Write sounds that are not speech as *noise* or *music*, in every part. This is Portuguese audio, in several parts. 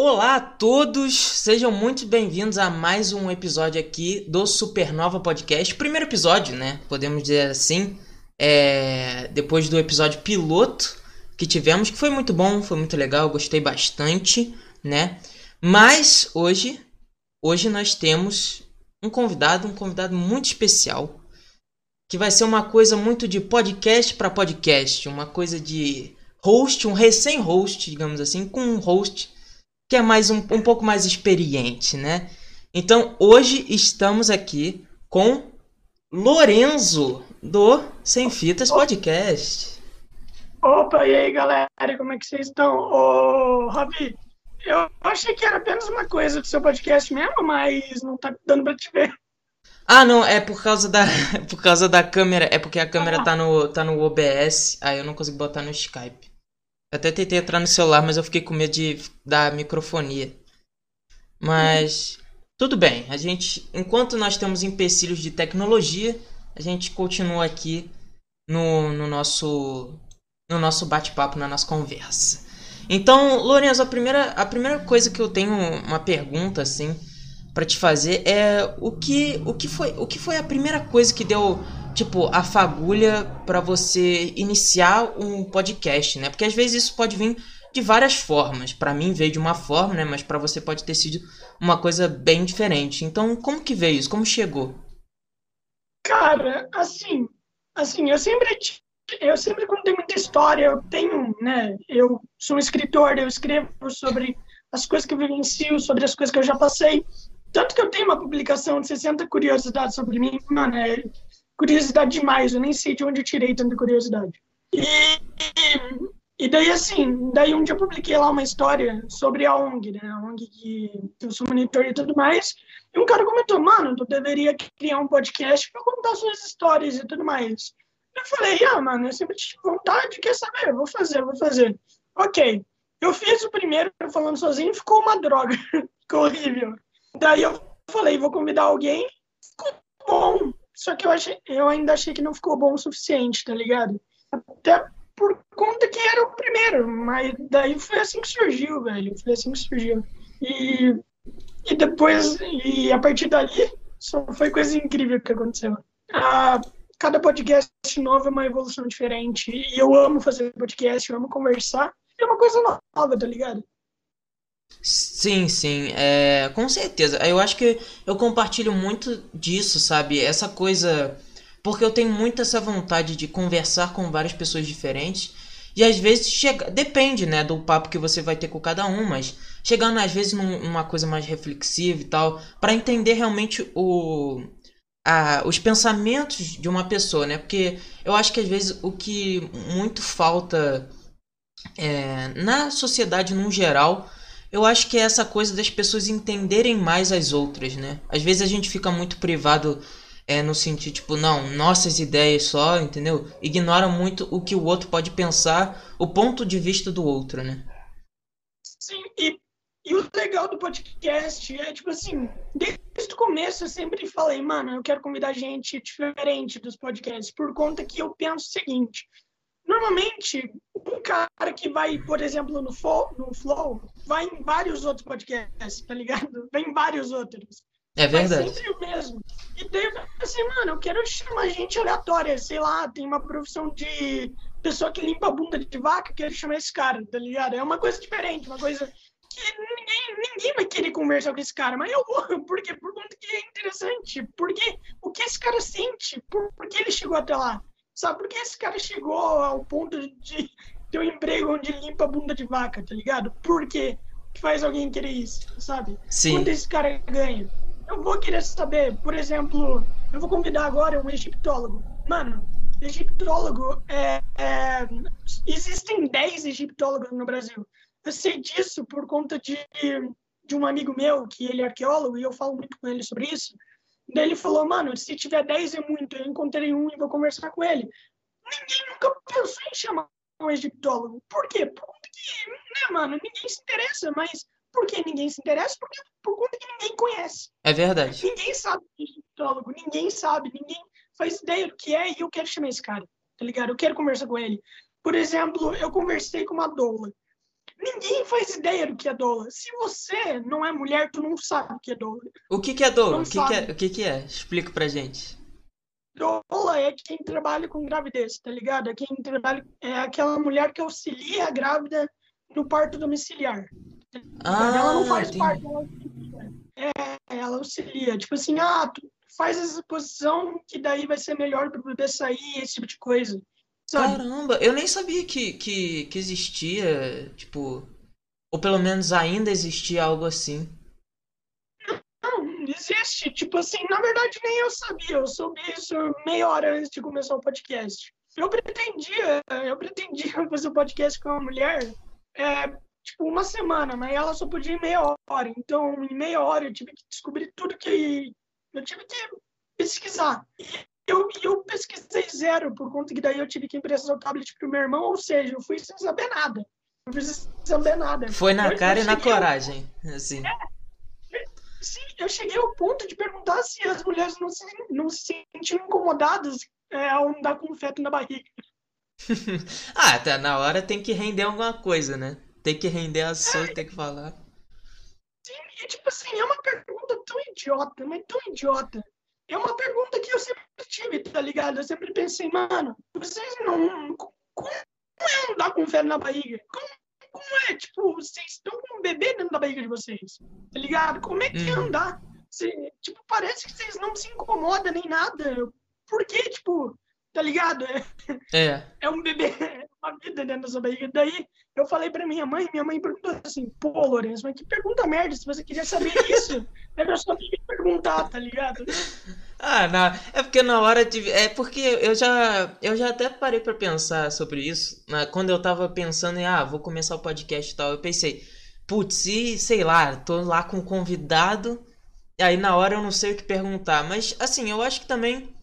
Olá a todos, sejam muito bem-vindos a mais um episódio aqui do Supernova Podcast. Primeiro episódio, né? Podemos dizer assim. É... Depois do episódio piloto que tivemos, que foi muito bom, foi muito legal, gostei bastante, né? Mas hoje, hoje nós temos um convidado, um convidado muito especial, que vai ser uma coisa muito de podcast para podcast, uma coisa de host, um recém-host, digamos assim, com um host que é mais um, um pouco mais experiente, né? Então hoje estamos aqui com Lorenzo do Sem Fitas Podcast. Opa, e aí galera, como é que vocês estão? Ô, Ravi, eu achei que era apenas uma coisa do seu podcast mesmo, mas não tá dando pra te ver. Ah, não, é por causa da *laughs* por causa da câmera, é porque a câmera ah. tá no tá no OBS, aí eu não consigo botar no Skype. Até tentei entrar no celular, mas eu fiquei com medo de da microfonia. Mas tudo bem, a gente, enquanto nós temos empecilhos de tecnologia, a gente continua aqui no, no nosso no nosso bate-papo, na nossa conversa. Então, Lourenço, a primeira, a primeira coisa que eu tenho uma pergunta assim para te fazer é o que o que foi o que foi a primeira coisa que deu tipo, a fagulha para você iniciar um podcast, né? Porque às vezes isso pode vir de várias formas. Para mim veio de uma forma, né? Mas para você pode ter sido uma coisa bem diferente. Então, como que veio isso? Como chegou? Cara, assim, assim, eu sempre eu sempre contei muita história, eu tenho, né, eu sou um escritor, eu escrevo sobre as coisas que eu vivencio, sobre as coisas que eu já passei. Tanto que eu tenho uma publicação de 60 curiosidades sobre mim, mano, é, curiosidade demais, eu nem sei de onde eu tirei tanta curiosidade. E, e, daí, assim, daí um dia eu publiquei lá uma história sobre a ONG, né? A ONG que, eu sou monitor e tudo mais. E um cara comentou, mano, tu deveria criar um podcast para contar suas histórias e tudo mais. Eu falei, ah, mano, eu sempre tive vontade, quer saber? Vou fazer, vou fazer. Ok. Eu fiz o primeiro falando sozinho, ficou uma droga. *laughs* ficou horrível. Daí eu falei, vou convidar alguém. Ficou bom. Só que eu, achei, eu ainda achei que não ficou bom o suficiente, tá ligado? Até por conta que era o primeiro, mas daí foi assim que surgiu, velho. Foi assim que surgiu. E, e depois, e a partir dali, só foi coisa incrível que aconteceu. Ah, cada podcast novo é uma evolução diferente. E eu amo fazer podcast, eu amo conversar. É uma coisa nova, tá ligado? Sim, sim, é, com certeza. Eu acho que eu compartilho muito disso, sabe? Essa coisa. Porque eu tenho muito essa vontade de conversar com várias pessoas diferentes. E às vezes chega. Depende, né, do papo que você vai ter com cada um, mas chegando às vezes num, numa coisa mais reflexiva e tal, para entender realmente o. A, os pensamentos de uma pessoa, né? Porque eu acho que às vezes o que muito falta é, na sociedade num geral eu acho que é essa coisa das pessoas entenderem mais as outras, né? Às vezes a gente fica muito privado é, no sentido, tipo, não, nossas ideias só, entendeu? Ignora muito o que o outro pode pensar, o ponto de vista do outro, né? Sim, e, e o legal do podcast é, tipo assim, desde o começo eu sempre falei, mano, eu quero convidar gente diferente dos podcasts, por conta que eu penso o seguinte, Normalmente, um cara que vai, por exemplo, no no Flow vai em vários outros podcasts, tá ligado? Vem em vários outros. É verdade. É sempre o mesmo. E daí, assim, mano, eu quero chamar gente aleatória. Sei lá, tem uma profissão de pessoa que limpa a bunda de vaca, quero chamar esse cara, tá ligado? É uma coisa diferente, uma coisa que ninguém, ninguém vai querer conversar com esse cara, mas eu vou, *laughs* porque por conta que é interessante, porque o que esse cara sente, por, por que ele chegou até lá. Sabe por que esse cara chegou ao ponto de ter um emprego onde limpa a bunda de vaca, tá ligado? Por quê? que faz alguém querer isso, sabe? Sim. Quanto esse cara ganha? Eu vou querer saber, por exemplo, eu vou convidar agora um egiptólogo. Mano, egiptólogo é, é, existem 10 egiptólogos no Brasil. Eu sei disso por conta de, de um amigo meu, que ele é arqueólogo, e eu falo muito com ele sobre isso. Daí ele falou, mano, se tiver 10 é muito, eu encontrei um e vou conversar com ele. Ninguém nunca pensou em chamar um egiptólogo. Por quê? Por conta que, né, mano, ninguém se interessa, mas por que ninguém se interessa? Porque por conta que ninguém conhece. É verdade. Ninguém sabe de egiptólogo, ninguém sabe, ninguém faz ideia do que é e eu quero chamar esse cara, tá ligado? Eu quero conversar com ele. Por exemplo, eu conversei com uma doula. Ninguém faz ideia do que é doula. Se você não é mulher, tu não sabe o que é doula. O que, que é doula? Não O que, que é, o que, que é? Explica pra gente. Doula é quem trabalha com gravidez, tá ligado? É quem trabalha, é aquela mulher que auxilia a grávida no parto domiciliar. Ah, ela não faz entendi. parte, ela auxilia. É, ela auxilia. Tipo assim, ah, tu faz essa posição que daí vai ser melhor pro bebê sair, esse tipo de coisa. Sabe? Caramba, eu nem sabia que, que, que existia, tipo, ou pelo menos ainda existia algo assim. Existe. Tipo assim, na verdade nem eu sabia. Eu soube isso meia hora antes de começar o podcast. Eu pretendia, eu pretendia *laughs* fazer o podcast com uma mulher, é, tipo, uma semana, mas ela só podia ir meia hora. Então, em meia hora eu tive que descobrir tudo que eu tive que pesquisar. E eu, eu pesquisei zero, por conta que daí eu tive que emprestar o tablet pro meu irmão, ou seja, eu fui sem saber nada. Não sem saber nada. Foi na Eu- cara e na coragem, assim. Sim, eu cheguei ao ponto de perguntar se as mulheres não se, não se sentiam incomodadas é, ao andar com feto na barriga. *laughs* Ah, tá na hora tem que render alguma coisa, né? Tem que render assunto, tem que falar. E, tipo assim, é uma pergunta tão idiota, mas tão idiota. É uma pergunta que eu sempre tive, tá ligado? Eu sempre pensei, mano, vocês não. Como é andar com feto na barriga? Como, como é? Tipo, vocês estão com um bebê dentro da barriga de vocês, tá ligado? Como é que Uhum. andar? Cê- tipo, parece que vocês não se incomodam nem nada. Por quê? Tipo, tá ligado? É, É. *laughs* é um bebê, é uma vida dentro da sua barriga. Daí eu falei pra minha mãe, minha mãe perguntou assim, pô, Lourenço, mas que pergunta merda, se você queria saber isso, era só me perguntar, tá ligado? Ah, não. É porque na hora de. É porque eu já. Eu já até parei pra pensar sobre isso. né? Quando eu tava pensando em, ah, vou começar o podcast e tal, eu pensei, putz, e sei lá, tô lá com um convidado. E aí na hora eu não sei o que perguntar. Mas assim, eu acho que também.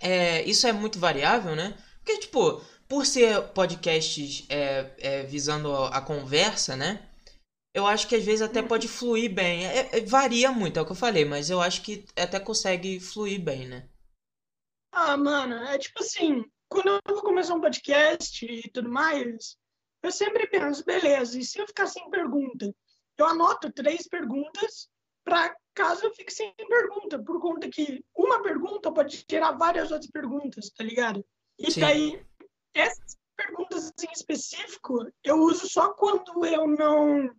É, isso é muito variável, né? Porque, tipo, por ser podcasts é, é, visando a conversa, né? Eu acho que às vezes até pode fluir bem. É- é- varia muito, é o que eu falei, mas eu acho que até consegue fluir bem, né? Ah, mano, é tipo assim, quando eu vou começar um podcast e tudo mais, eu sempre penso, beleza, e se eu ficar sem pergunta? Eu anoto três perguntas para caso eu fique sem pergunta, por conta que uma pergunta pode gerar várias outras perguntas, tá ligado? E Sim. daí, essas perguntas em específico, eu uso só quando eu não.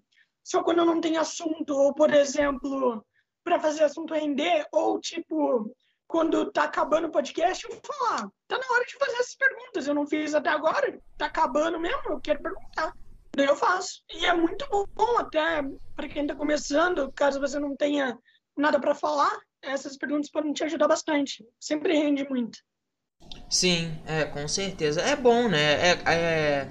Só quando não tenho assunto, ou, por exemplo, para fazer assunto render, ou tipo, quando tá acabando o podcast, eu vou falar, tá na hora de fazer essas perguntas. Eu não fiz até agora, tá acabando mesmo, eu quero perguntar. Daí eu faço. E é muito bom até para quem tá começando, caso você não tenha nada para falar, essas perguntas podem te ajudar bastante. Sempre rende muito. Sim, é, com certeza. É bom, né? É, é-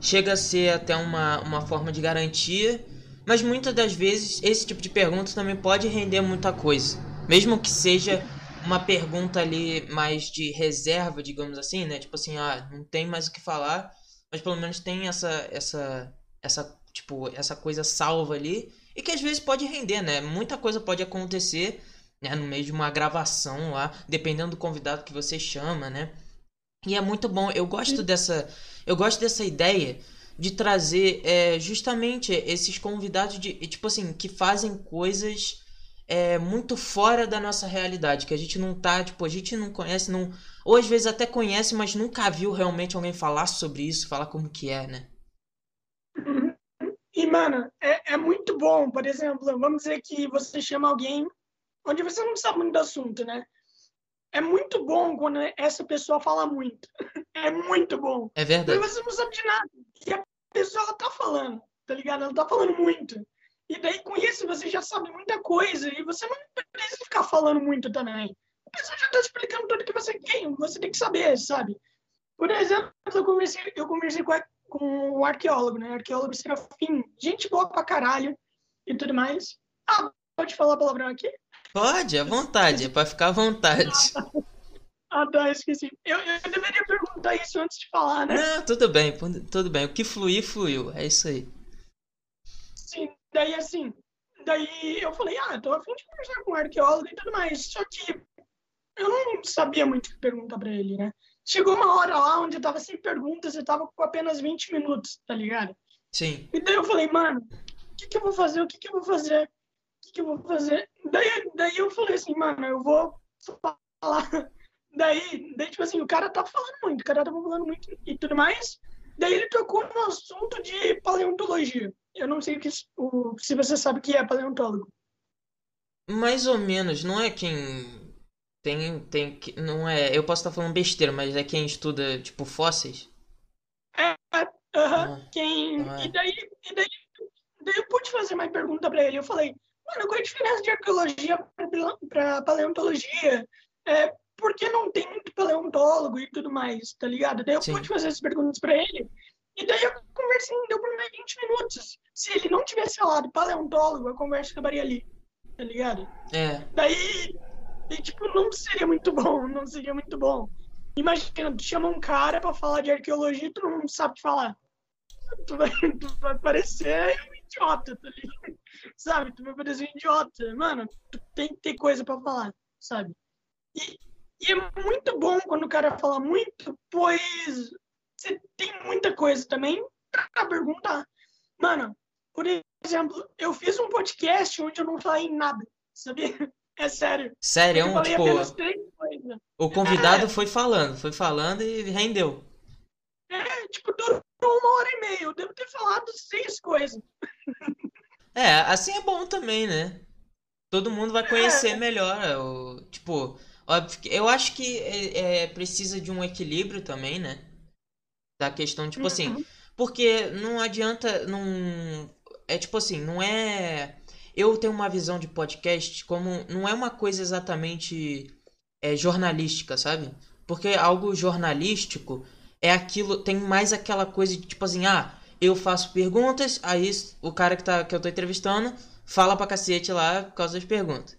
chega a ser até uma, uma forma de garantia, mas muitas das vezes esse tipo de pergunta também pode render muita coisa. Mesmo que seja uma pergunta ali mais de reserva, digamos assim, né? Tipo assim, ah, não tem mais o que falar, mas pelo menos tem essa, essa, essa, tipo, essa coisa salva ali e que às vezes pode render, né? Muita coisa pode acontecer né, no meio de uma gravação lá, dependendo do convidado que você chama, né? E é muito bom. Eu gosto dessa, eu gosto dessa ideia de trazer é, justamente esses convidados de, tipo assim, que fazem coisas é, muito fora da nossa realidade, que a gente não tá, tipo, a gente não conhece, não, ou às vezes até conhece, mas nunca viu realmente alguém falar sobre isso, falar como que é, né? E, mano, é, é muito bom, por exemplo, vamos dizer que você chama alguém onde você não sabe muito do assunto, né? É muito bom quando essa pessoa fala muito. *laughs* É muito bom. É verdade. você não sabe de nada. E a pessoa ela tá falando, tá ligado? Ela tá falando muito. E daí com isso você já sabe muita coisa e você não precisa ficar falando muito também. A pessoa já tá explicando tudo que você tem, você tem que saber, sabe? Por exemplo, eu conversei, eu conversei com, a, com o arqueólogo, né? Arqueólogo Serafim, gente boa pra caralho e tudo mais. Ah, pode falar palavrão aqui? Pode, à vontade, é pra ficar à vontade. *laughs* Ah, tá, esqueci. Eu, eu deveria perguntar isso antes de falar, né? Não, tudo bem, tudo bem. O que fluir, fluiu. É isso aí. Sim, daí assim, daí eu falei, ah, tô a fim de conversar com o arqueólogo e tudo mais. Só que eu não sabia muito o que perguntar pra ele, né? Chegou uma hora lá onde eu tava sem perguntas, eu tava com apenas 20 minutos, tá ligado? Sim. E daí eu falei, mano, o que, que eu vou fazer? O que, que eu vou fazer? O que, que eu vou fazer? Daí, daí eu falei assim, mano, eu vou falar. Daí, daí, tipo assim, o cara tá falando muito, o cara tá falando muito e tudo mais. Daí ele tocou no assunto de paleontologia. Eu não sei o que, o, se você sabe o que é paleontólogo. Mais ou menos, não é quem tem tem não é, eu posso estar falando besteira, mas é quem estuda tipo fósseis? É, é aham, Ah, quem... é. E daí, e daí, daí eu pude fazer mais pergunta pra ele. Eu falei, mano, qual é a diferença de arqueologia pra paleontologia? É, por que não tem muito paleontólogo e tudo mais, tá ligado? Daí eu Sim. pude fazer essas perguntas pra ele. E daí a conversa deu por mais 20 minutos. Se ele não tivesse falado paleontólogo, a conversa acabaria ali, tá ligado? É, Daí, e, tipo, não seria muito bom, *laughs* não seria muito bom. Imagina, tu chama um cara pra falar de arqueologia e tu não sabe falar. Tu vai, *laughs* tu vai parecer um idiota, tá ligado? Sabe? Tu vai parecer um idiota. Mano, tu tem que ter coisa pra falar, sabe? E, e é muito bom quando o cara fala muito, pois você tem muita coisa também pra perguntar. Mano, por exemplo, eu fiz um podcast onde eu não falei nada, sabia? *laughs* É sério. sério, é um tipo, o convidado foi falando, foi falando e rendeu. É, tipo, durou uma hora e meia. Eu devo ter falado seis coisas. *laughs* É, assim é bom também, né? Todo mundo vai conhecer melhor, o, tipo, óbvio que- eu acho que é, é, precisa de um equilíbrio também, né? Da questão, tipo assim, Uhum. porque não adianta, não, é tipo assim, não é, eu tenho uma visão de podcast como, não é uma coisa exatamente é, jornalística, sabe? Porque algo jornalístico é aquilo, tem mais aquela coisa de tipo assim, ah, eu faço perguntas, aí o cara que, tá, que eu tô entrevistando fala pra cacete lá por causa das perguntas.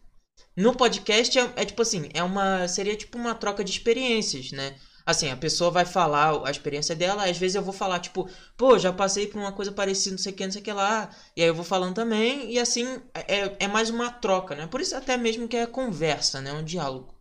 No podcast é, é tipo assim, é uma. Seria tipo uma troca de experiências, né? Assim, a pessoa vai falar a experiência dela, às vezes eu vou falar, tipo, pô, já passei por uma coisa parecida, não sei o que, não sei o que lá. E aí eu vou falando também, e assim, é, é mais uma troca, né? Por isso até mesmo que é conversa, né? Um diálogo.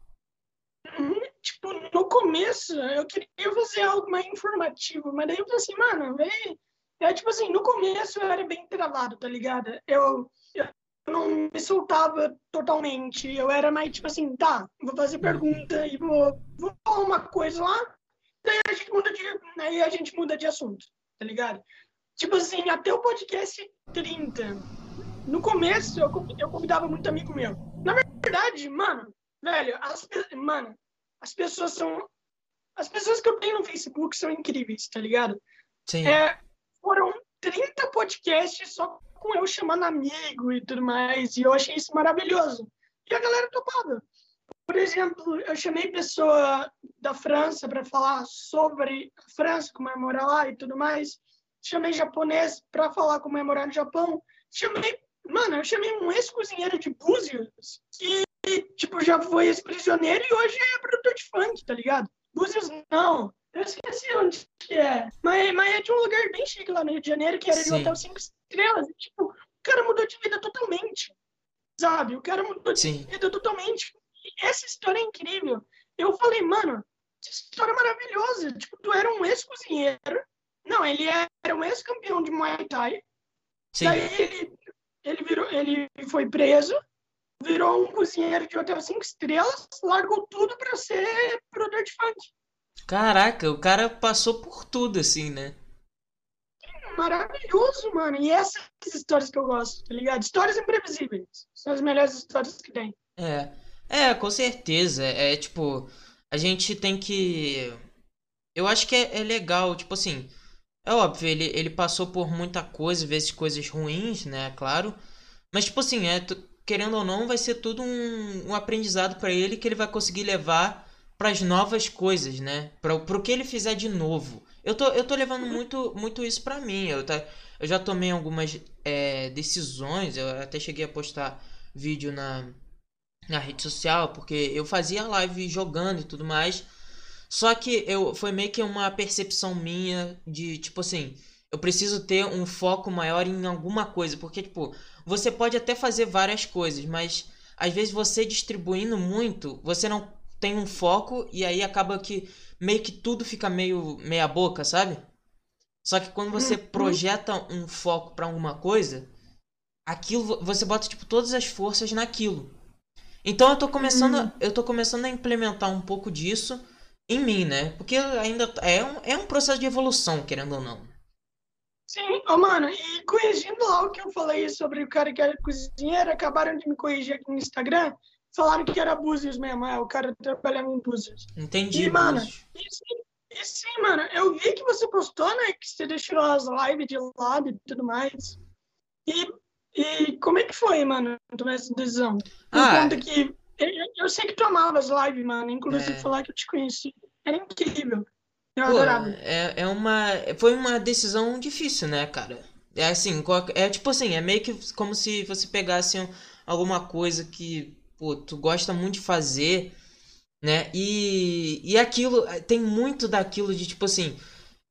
Uhum. Tipo, no começo eu queria fazer algo mais informativo, mas daí eu falei assim, mano, véi, é tipo assim, no começo eu era bem travado, tá ligado? Eu, eu não me soltava totalmente, eu era mais tipo assim, tá, vou fazer pergunta e vou, vou falar uma coisa lá, daí a gente muda de, aí a gente muda de assunto, tá ligado? Tipo assim, até o podcast 30, no começo eu, eu convidava muito amigo meu. Na verdade, mano, velho, as, mano, as pessoas são. As pessoas que eu tenho no Facebook são incríveis, tá ligado? Sim. É, foram 30 podcasts só com eu chamando amigo e tudo mais, e eu achei isso maravilhoso. E a galera topava. Por exemplo, eu chamei pessoa da França para falar sobre a França, como é morar lá e tudo mais. Chamei japonês para falar como é morar no Japão. Chamei, mano, eu chamei um ex-cozinheiro de Búzios que, tipo, já foi ex-prisioneiro e hoje é produtor de funk, tá ligado? Búzios não. Eu esqueci onde que é. Mas, mas é de um lugar bem chique lá no Rio de Janeiro, que era de um Sim. hotel cinco estrelas. E, tipo, o cara mudou de vida totalmente. Sabe? O cara mudou de Sim. vida totalmente. E essa história é incrível. Eu falei, mano, essa história é maravilhosa. Tipo, tu era um ex-cozinheiro. Não, ele era um ex-campeão de Muay Thai. Sim. Daí ele, ele, virou, ele foi preso, virou um cozinheiro de hotel cinco estrelas, largou tudo pra ser produtor de funk. Caraca, o cara passou por tudo, assim, né? Maravilhoso, mano. E essas histórias que eu gosto, tá ligado? Histórias imprevisíveis. São as melhores histórias que tem. É. É, com certeza. É tipo, a gente tem que. Eu acho que é, é legal, tipo assim. É óbvio, ele, ele passou por muita coisa, vezes coisas ruins, né? Claro. Mas, tipo assim, é, querendo ou não, vai ser tudo um, um aprendizado pra ele que ele vai conseguir levar pras novas coisas, né? Pra, pro que ele fizer de novo. Eu tô, eu tô levando muito, muito isso pra mim. Eu, tá, eu já tomei algumas é, decisões, eu até cheguei a postar vídeo na, na rede social, porque eu fazia live jogando e tudo mais. Só que eu foi meio que uma percepção minha de tipo assim, eu preciso ter um foco maior em alguma coisa, porque tipo, você pode até fazer várias coisas, mas às vezes você distribuindo muito, você não tem um foco e aí acaba que meio que tudo fica meio meia boca, sabe? Só que quando você Uhum. projeta um foco pra alguma coisa, aquilo você bota tipo todas as forças naquilo. Então eu tô começando, a- eu tô começando a implementar um pouco disso em mim, né? Porque ainda é um, é um processo de evolução, querendo ou não. Sim, ô mano, e corrigindo lá o que eu falei sobre o cara que era cozinheiro, acabaram de me corrigir aqui no Instagram, falaram que era Búzios mesmo, é, o cara trabalhava em Búzios. Entendi, E, mano. E sim, e sim, mano, eu vi que você postou, né, que você deixou as lives de lado e tudo mais. E, e como é que foi, mano, tomar essa decisão? Por Ah. conta que eu, eu sei que tu amava as lives, mano, inclusive É. falar que eu te conheci. Era incrível. Eu Pô, adorava. é, é uma. Foi uma decisão difícil, né, cara? É assim, é tipo assim, é meio que como se você pegasse um- alguma coisa que, pô, tu gosta muito de fazer, né? E, e aquilo, tem muito daquilo de tipo assim,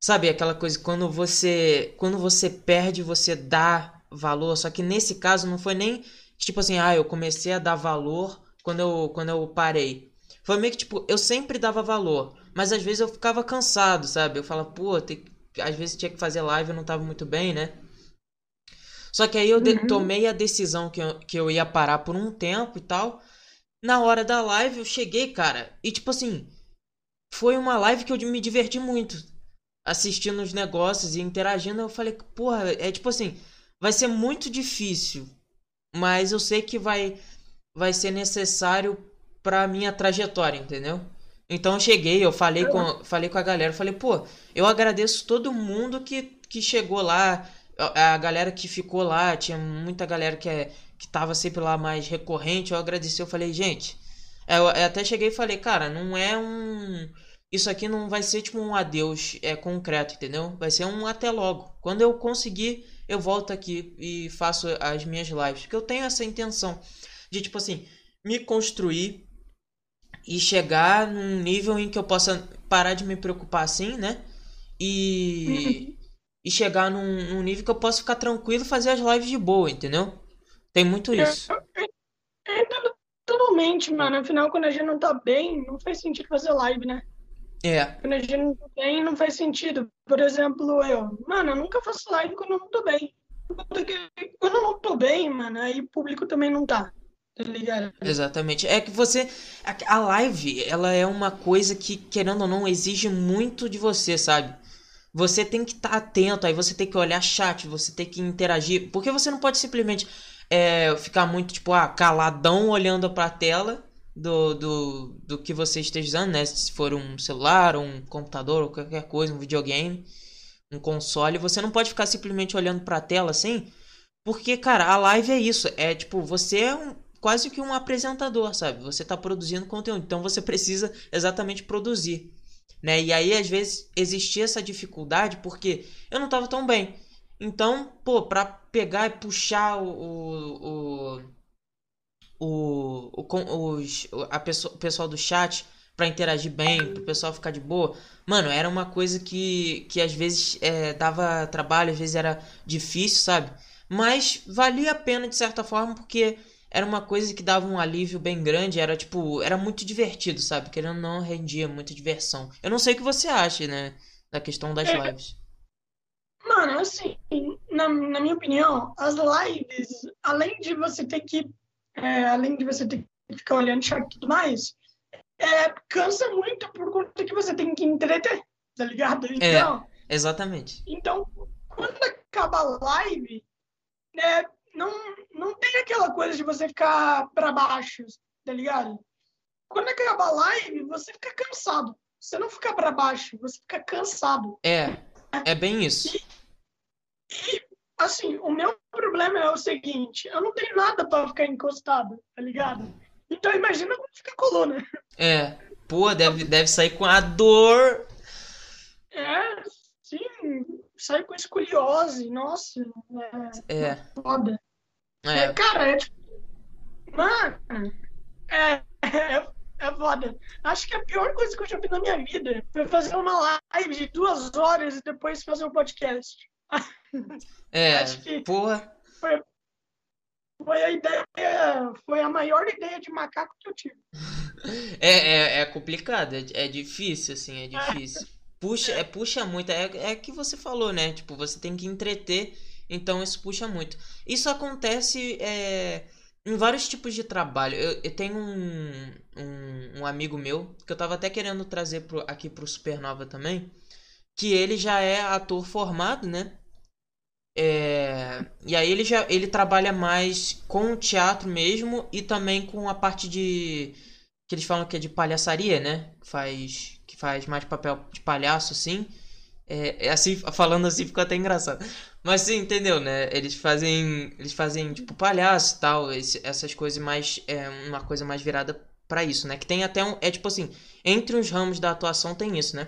sabe, aquela coisa quando você, quando você perde, você dá valor, só que nesse caso não foi nem tipo assim, ah, eu comecei a dar valor quando eu, quando eu parei. Foi meio que tipo, eu sempre dava valor, mas às vezes eu ficava cansado, sabe? Eu falava, pô, tem, às vezes tinha que fazer live, eu não tava muito bem, né? Só que aí eu Uhum. tomei a decisão que eu, que eu ia parar por um tempo e tal. Na hora da live eu cheguei, cara, e tipo assim, foi uma live que eu me diverti muito. Assistindo os negócios e interagindo, eu falei, porra, é tipo assim, vai ser muito difícil, mas eu sei que vai vai ser necessário pra minha trajetória, entendeu? Então eu cheguei, eu falei com, falei com a galera, falei, pô, eu agradeço todo mundo que, que chegou lá, a, galera que ficou lá, tinha muita galera que, é, que tava sempre lá mais recorrente, eu agradeci, eu falei, gente, é, eu, eu até cheguei e falei, cara, não é um. Isso aqui não vai ser tipo um adeus é, concreto, entendeu? Vai ser um até logo. Quando eu conseguir, eu volto aqui e faço as minhas lives. Porque eu tenho essa intenção de, tipo assim, me construir e chegar num nível em que eu possa parar de me preocupar assim, né? E, e chegar num, num nível que eu possa ficar tranquilo e fazer as lives de boa, entendeu? Tem muito isso. Eu, eu entendo totalmente, mano. Afinal, quando a gente não tá bem, não faz sentido fazer live, né? É, Quando a gente não tá bem, não faz sentido. Por exemplo, eu, mano, eu nunca faço live quando eu não tô bem. Porque quando eu não tô bem, mano, aí o público também não tá. Tá ligado? exatamente. É que você. A live, ela é uma coisa que, querendo ou não, exige muito de você, sabe? Você tem que estar atento, aí você tem que olhar chat, você tem que interagir. Porque você não pode simplesmente é, ficar muito, tipo, ah, caladão olhando pra tela do, do, do que você esteja usando, né? Se for um celular, um computador, ou qualquer coisa, um videogame, um console. Você não pode ficar simplesmente olhando pra tela assim. Porque, cara, a live é isso. É tipo, você é um, quase que um apresentador, sabe? Você tá produzindo conteúdo. Então você precisa exatamente produzir. Né? E aí, às vezes, existia essa dificuldade porque eu não tava tão bem. Então, pô, pra pegar e puxar o. o, o, o, com- os, a pessoa, o pessoal do chat pra interagir bem, pro pessoal ficar de boa. Mano, era uma coisa que, que às vezes é, dava trabalho, às vezes era difícil, sabe? Mas valia a pena de certa forma porque era uma coisa que dava um alívio bem grande, era tipo, era muito divertido, sabe? Querendo ou não, rendia muita diversão. Eu não sei o que você acha, né? Da questão das É. lives. Mano, assim, na, na minha opinião, as lives, além de você ter que, é, além de você ter que ficar olhando chat e tudo mais, é, cansa muito por conta que você tem que entreter, tá ligado? Então, Exatamente. então quando acaba a live, né, não, não tem aquela coisa de você ficar pra baixo, tá ligado? Quando acaba a live, você fica cansado. Você não fica pra baixo, você fica cansado. É, é bem isso. Assim, o meu problema é o seguinte, eu não tenho nada pra ficar encostado, tá ligado? Então imagina como fica a coluna. É. Pô, deve, deve sair com a dor. É, sim, sai com escoliose, nossa, é É, foda. É, é. cara, é tipo, mano, é, é, é foda. Acho que a pior coisa que eu já fiz na minha vida foi fazer uma live de duas horas e depois fazer um podcast. *laughs* É, Acho que porra. foi a ideia, foi a maior ideia de macaco que eu tive. *laughs* É, é, é complicado, é, é difícil, assim, é difícil. Puxa, é, puxa muito. É, é que você falou, né? Tipo, você tem que entreter, então isso puxa muito. Isso acontece é, em vários tipos de trabalho. Eu, eu tenho um, um, um, amigo meu, que eu tava até querendo trazer pro, aqui pro Supernova também, que ele já é ator formado, né? É, e aí ele já ele trabalha mais com o teatro mesmo e também com a parte de que eles falam que é de palhaçaria, né? Faz faz mais papel de palhaço assim. É, é assim falando assim ficou até engraçado. Mas sim, entendeu, né? Eles fazem eles fazem tipo palhaço, tal, esse, essas coisas mais é uma coisa mais virada para isso, né? Que tem até um é tipo assim, entre os ramos da atuação tem isso, né?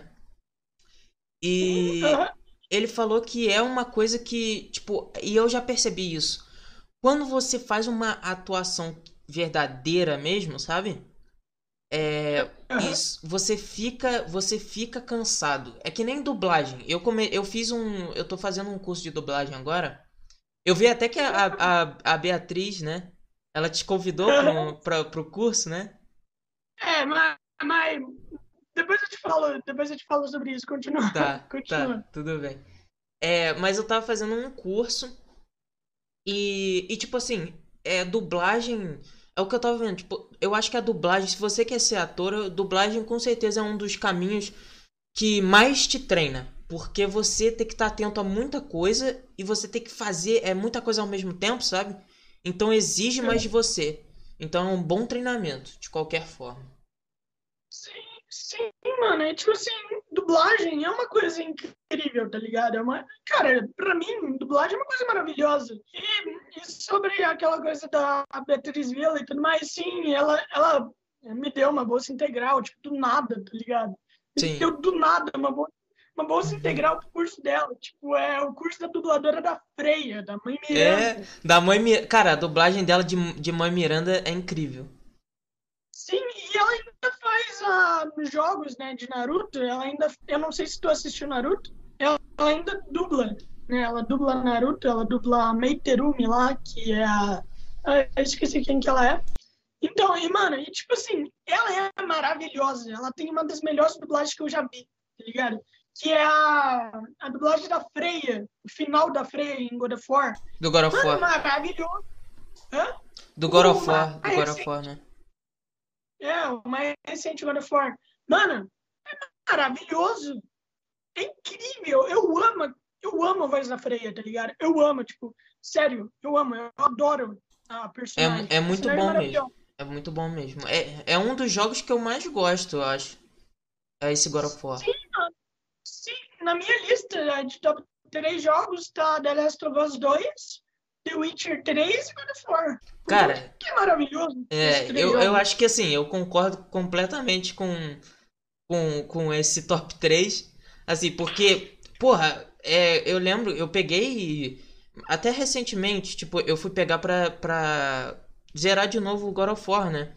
E ele falou que é uma coisa que, tipo, e eu já percebi isso. Quando você faz uma atuação verdadeira mesmo, sabe? É, isso, você fica, você fica cansado. É que nem dublagem. Eu come, eu fiz um, eu tô fazendo um curso de dublagem agora. Eu vi até que a, a, a Beatriz, né? Ela te convidou pro, pra, pro curso, né? É, mas, mas depois eu te falo, depois eu te falo sobre isso. Continua. Tá, *laughs* Continua. tá, tudo bem. É, mas eu tava fazendo um curso e, e tipo assim, é dublagem. É o que eu tava vendo. Tipo, eu acho que a dublagem, se você quer ser ator, dublagem com certeza é um dos caminhos que mais te treina. Porque você tem que estar tá atento a muita coisa e você tem que fazer é muita coisa ao mesmo tempo, sabe? Então exige mais de você. Então é um bom treinamento, de qualquer forma. Sim, sim, mano. É tipo assim, dublagem é uma coisa incrível, tá ligado? É uma, cara, pra mim, dublagem é uma coisa maravilhosa. E, e sobre aquela coisa da Beatriz Villa e tudo mais, sim, ela, ela me deu uma bolsa integral, tipo, do nada, tá ligado? Sim. Me deu do nada uma bolsa, uma bolsa integral pro curso dela. Tipo, é o curso da dubladora da Freia, da Mãe Miranda. É, da Mãe Miranda. Cara, a dublagem dela de, de Mãe Miranda é incrível. Sim, e ela uh, jogos né, de Naruto. Ela ainda. Eu não sei se tu assistiu Naruto. Ela, ainda dubla. Né? Ela dubla Naruto, ela dubla a Meiterumi lá, que é a. Eu esqueci quem que ela é. Então, e mano, e tipo assim, ela é maravilhosa. Ela tem uma das melhores dublagens que eu já vi, tá ligado? Que é a, a dublagem da Freya, o final da Freya em God of War. Do God of War. Mano, maravilhoso. Hã? Do God of War, do God of War, né? É, o mais recente God of War. Mano, é maravilhoso. É incrível. Eu amo, eu amo a voz da Freya, tá ligado? Eu amo, tipo, sério, eu amo, eu adoro a personagem. É, é muito bom é mesmo. É muito bom mesmo. É, é um dos jogos que eu mais gosto, eu acho. É esse God of War. Sim, mano. Sim, na minha lista de top 3 jogos tá The Last of Us 2, The Witcher 3 e God of War. Cara, que maravilhoso. É, eu, eu acho que assim, eu concordo completamente com, com, com esse top 3. Assim, porque, porra, é, eu lembro, eu peguei. Até recentemente, tipo, eu fui pegar pra, pra zerar de novo o God of War, né?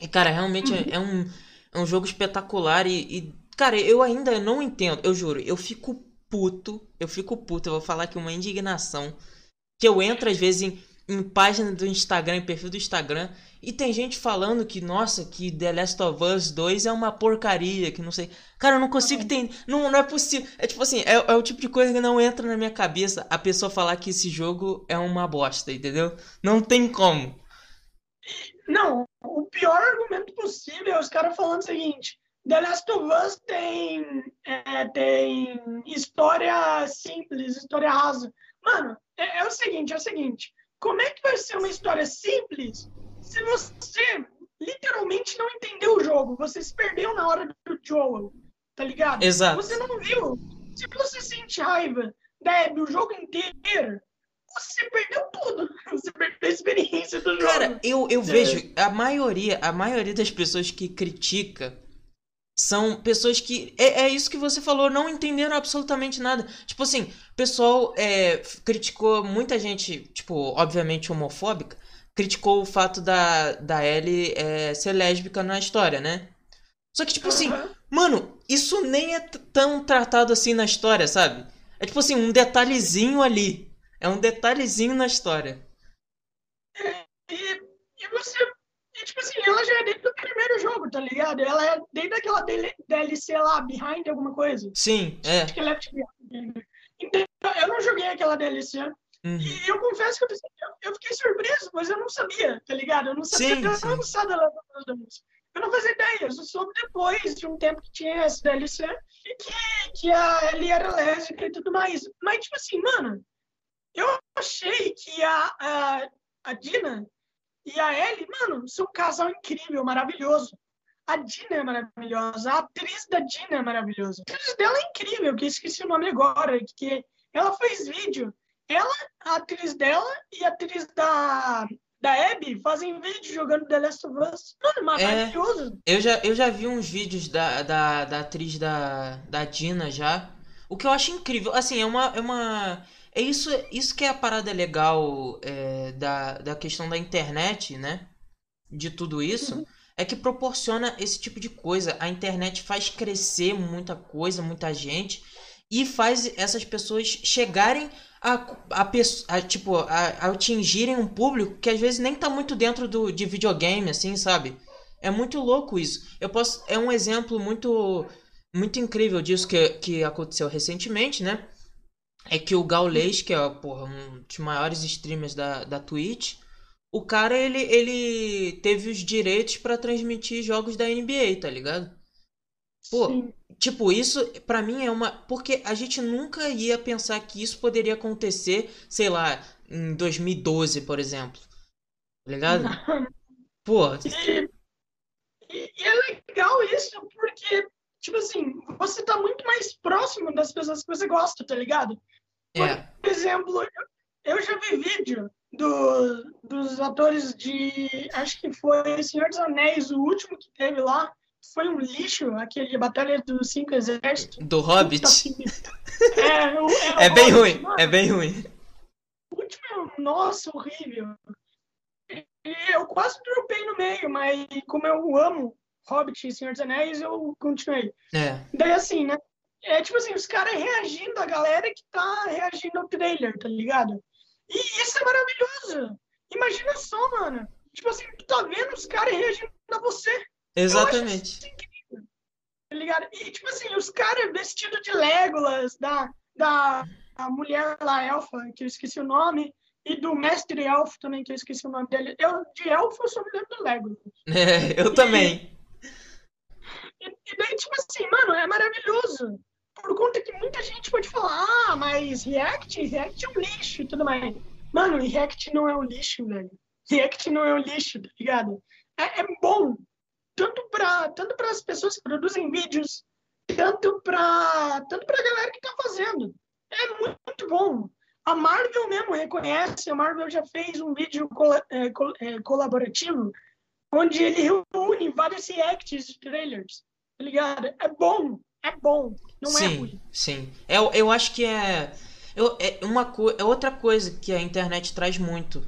E, cara, realmente uhum. é, é, um, é um jogo espetacular e, e, cara, eu ainda não entendo, eu juro, eu fico puto, eu fico puto, eu vou falar aqui uma indignação que eu entro às vezes em, em página do Instagram, em perfil do Instagram, e tem gente falando que, nossa, que The Last of Us 2 é uma porcaria, que não sei. Cara, eu não consigo entender. Não, não é possível. É tipo assim, é, é o tipo de coisa que não entra na minha cabeça a pessoa falar que esse jogo é uma bosta, entendeu? Não tem como. Não, o pior argumento possível é os caras falando o seguinte: The Last of Us tem, é, tem história simples, história rasa. Mano, é, é, o seguinte, é o seguinte. Como é que vai ser uma história simples se você literalmente não entendeu o jogo? Você se perdeu na hora do Joel, tá ligado? Exato. Você não viu. Se você sente raiva Deb, o jogo inteiro, você perdeu tudo. *laughs* Você perdeu a experiência do jogo. Cara, eu, eu é. vejo a maioria, a maioria das pessoas que critica são pessoas que. É, é isso que você falou, não entenderam absolutamente nada. Tipo assim, o pessoal é, criticou muita gente, tipo, obviamente homofóbica, criticou o fato da, da Ellie é, ser lésbica na história, né? Só que, tipo assim, mano, isso nem é tão tratado assim na história, sabe? É tipo assim, um detalhezinho ali. É um detalhezinho na história. E, e você. Tipo assim, ela já é desde o primeiro jogo, tá ligado? Ela é desde aquela DLC lá, Behind alguma coisa. Sim, é. Acho que é Left Behind. Então, eu não joguei aquela DLC. Uhum. E eu confesso que eu, eu, fiquei surpreso, mas eu não sabia, tá ligado? Eu não sabia sim, sim. lançada lá Eu não fazia ideia, eu soube depois de um tempo que tinha essa DLC e que, que a Ellie era lésbica e tudo mais. Mas, tipo assim, mano, eu achei que a, a, a Dina e a Ellie, mano, são um casal incrível, maravilhoso. A Dina é maravilhosa, a atriz da Dina é maravilhosa. A atriz dela é incrível, que esqueci o nome agora, que ela fez vídeo ela, a atriz dela e a atriz da, da Abby fazem vídeo jogando The Last of Us. Mano, é maravilhoso. É, eu, já, eu já vi uns vídeos da, da, da atriz da, da Dina já. O que eu acho incrível, assim, é uma. É, uma, é isso, isso que é a parada legal é, da, da questão da internet, né? De tudo isso. Uhum. É que proporciona esse tipo de coisa. A internet faz crescer muita coisa, muita gente. E faz essas pessoas chegarem a, a, a, tipo, a, a atingirem um público que às vezes nem tá muito dentro do, de videogame, assim, sabe? É muito louco isso. Eu posso. É um exemplo muito muito incrível disso que, que aconteceu recentemente, né? É que o Gaules, que é porra, um dos maiores streamers da, da Twitch, o cara ele, ele teve os direitos para transmitir jogos da NBA, tá ligado? Pô, Sim. tipo, isso para mim é uma. Porque a gente nunca ia pensar que isso poderia acontecer, sei lá, em 2012, por exemplo. Tá ligado? Pô. E, e, é legal isso, porque, tipo assim, você tá muito mais próximo das pessoas que você gosta, tá ligado? Por é. exemplo, eu, já vi vídeo do, dos atores de. Acho que foi Senhor dos Anéis, o último que teve lá foi um lixo, aquele Batalha dos Cinco Exércitos. Do Hobbit? É, é, é bem Hobbit, ruim, mano. é bem ruim. O último, nossa, horrível. E eu quase dropei no meio, mas como eu amo Hobbit e Senhor dos Anéis, eu continuei. É. Daí assim, né? É tipo assim, os caras reagindo, a galera que tá reagindo ao trailer, tá ligado? E isso é maravilhoso. Imagina só, mano. Tipo assim, tu tá vendo os caras reagindo a você. Exatamente. tá ligado? E, tipo assim, os caras vestidos de Legolas, da, da a mulher lá, elfa, que eu esqueci o nome, e do mestre elfo também, que eu esqueci o nome dele. Eu, de elfo, eu só me lembro do Legolas. *laughs* É, eu e, também. E, e daí, tipo assim, mano, é maravilhoso. Por conta que muita gente pode falar, ah, mas React, React é um lixo e tudo mais. Mano, React não é um lixo, velho. React não é um lixo, tá ligado? É, é bom tanto para tanto as pessoas que produzem vídeos, tanto para tanto a galera que está fazendo. É muito, muito, bom. A Marvel mesmo reconhece, a Marvel já fez um vídeo col é, col é, colaborativo onde ele reúne vários reacts de trailers, tá ligado? É bom, é bom, não sim, é ruim. Sim, eu, eu acho que é, eu, é, uma é outra coisa que a internet traz muito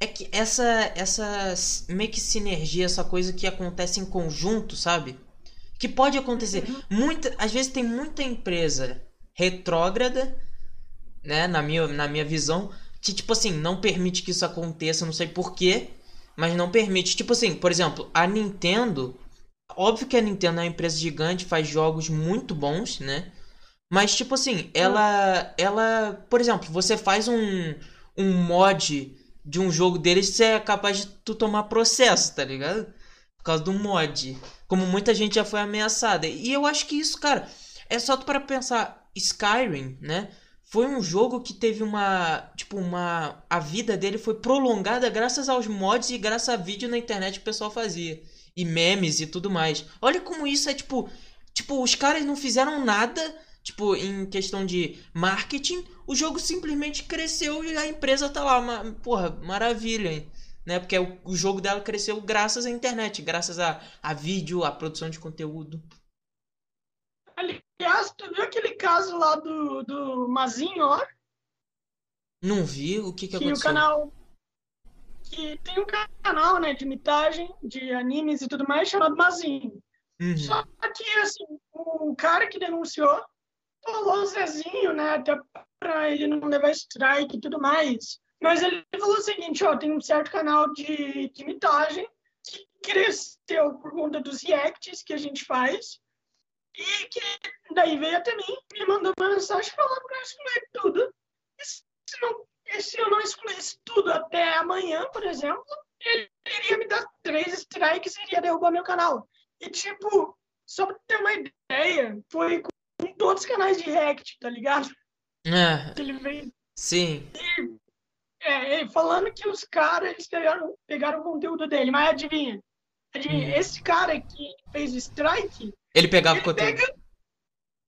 é que essa essa meio que sinergia, essa coisa que acontece em conjunto, sabe? Que pode acontecer. Uhum. Muita, às vezes tem muita empresa retrógrada, né, na minha, na minha visão, que tipo assim, não permite que isso aconteça, não sei porquê, mas não permite. Tipo assim, por exemplo, a Nintendo, óbvio que a Nintendo é uma empresa gigante, faz jogos muito bons, né? Mas tipo assim, ela ela, por exemplo, você faz um um mod de um jogo deles, você é capaz de tu tomar processo, tá ligado? Por causa do mod. Como muita gente já foi ameaçada. E eu acho que isso, cara, é só para pensar. Skyrim, né? Foi um jogo que teve uma. Tipo, uma. A vida dele foi prolongada graças aos mods e graças a vídeo na internet que o pessoal fazia. E memes e tudo mais. Olha como isso é tipo. Tipo, os caras não fizeram nada Tipo, em questão de marketing, o jogo simplesmente cresceu e a empresa tá lá. Uma, porra, maravilha, hein? Né? Porque o, o jogo dela cresceu graças à internet, graças a, a vídeo, a produção de conteúdo. Aliás, tu viu aquele caso lá do, do Mazinho ó? Não vi, o que que, que aconteceu? o canal que tem um canal, né, de imitagem de animes e tudo mais chamado Mazinho. Uhum. Só que assim, o cara que denunciou falou o Zezinho, né? Até para ele não levar strike e tudo mais. Mas ele falou o seguinte, ó, tem um certo canal de, de imitagem que cresceu por conta dos reacts que a gente faz. E que daí veio até mim, me mandou uma mensagem falando para eu excluir tudo. E se, não, e se eu não excluísse tudo até amanhã, por exemplo, ele iria me dar três strikes e iria derrubar meu canal. E, tipo, só pra ter uma ideia, foi com todos os canais de React, tá ligado? É, Ele veio sim. e, é, falando que os caras eles pegaram, pegaram o conteúdo dele, mas adivinha? Adivinha, Hum. esse cara que fez o strike, Ele pegava ele conteúdo. pega,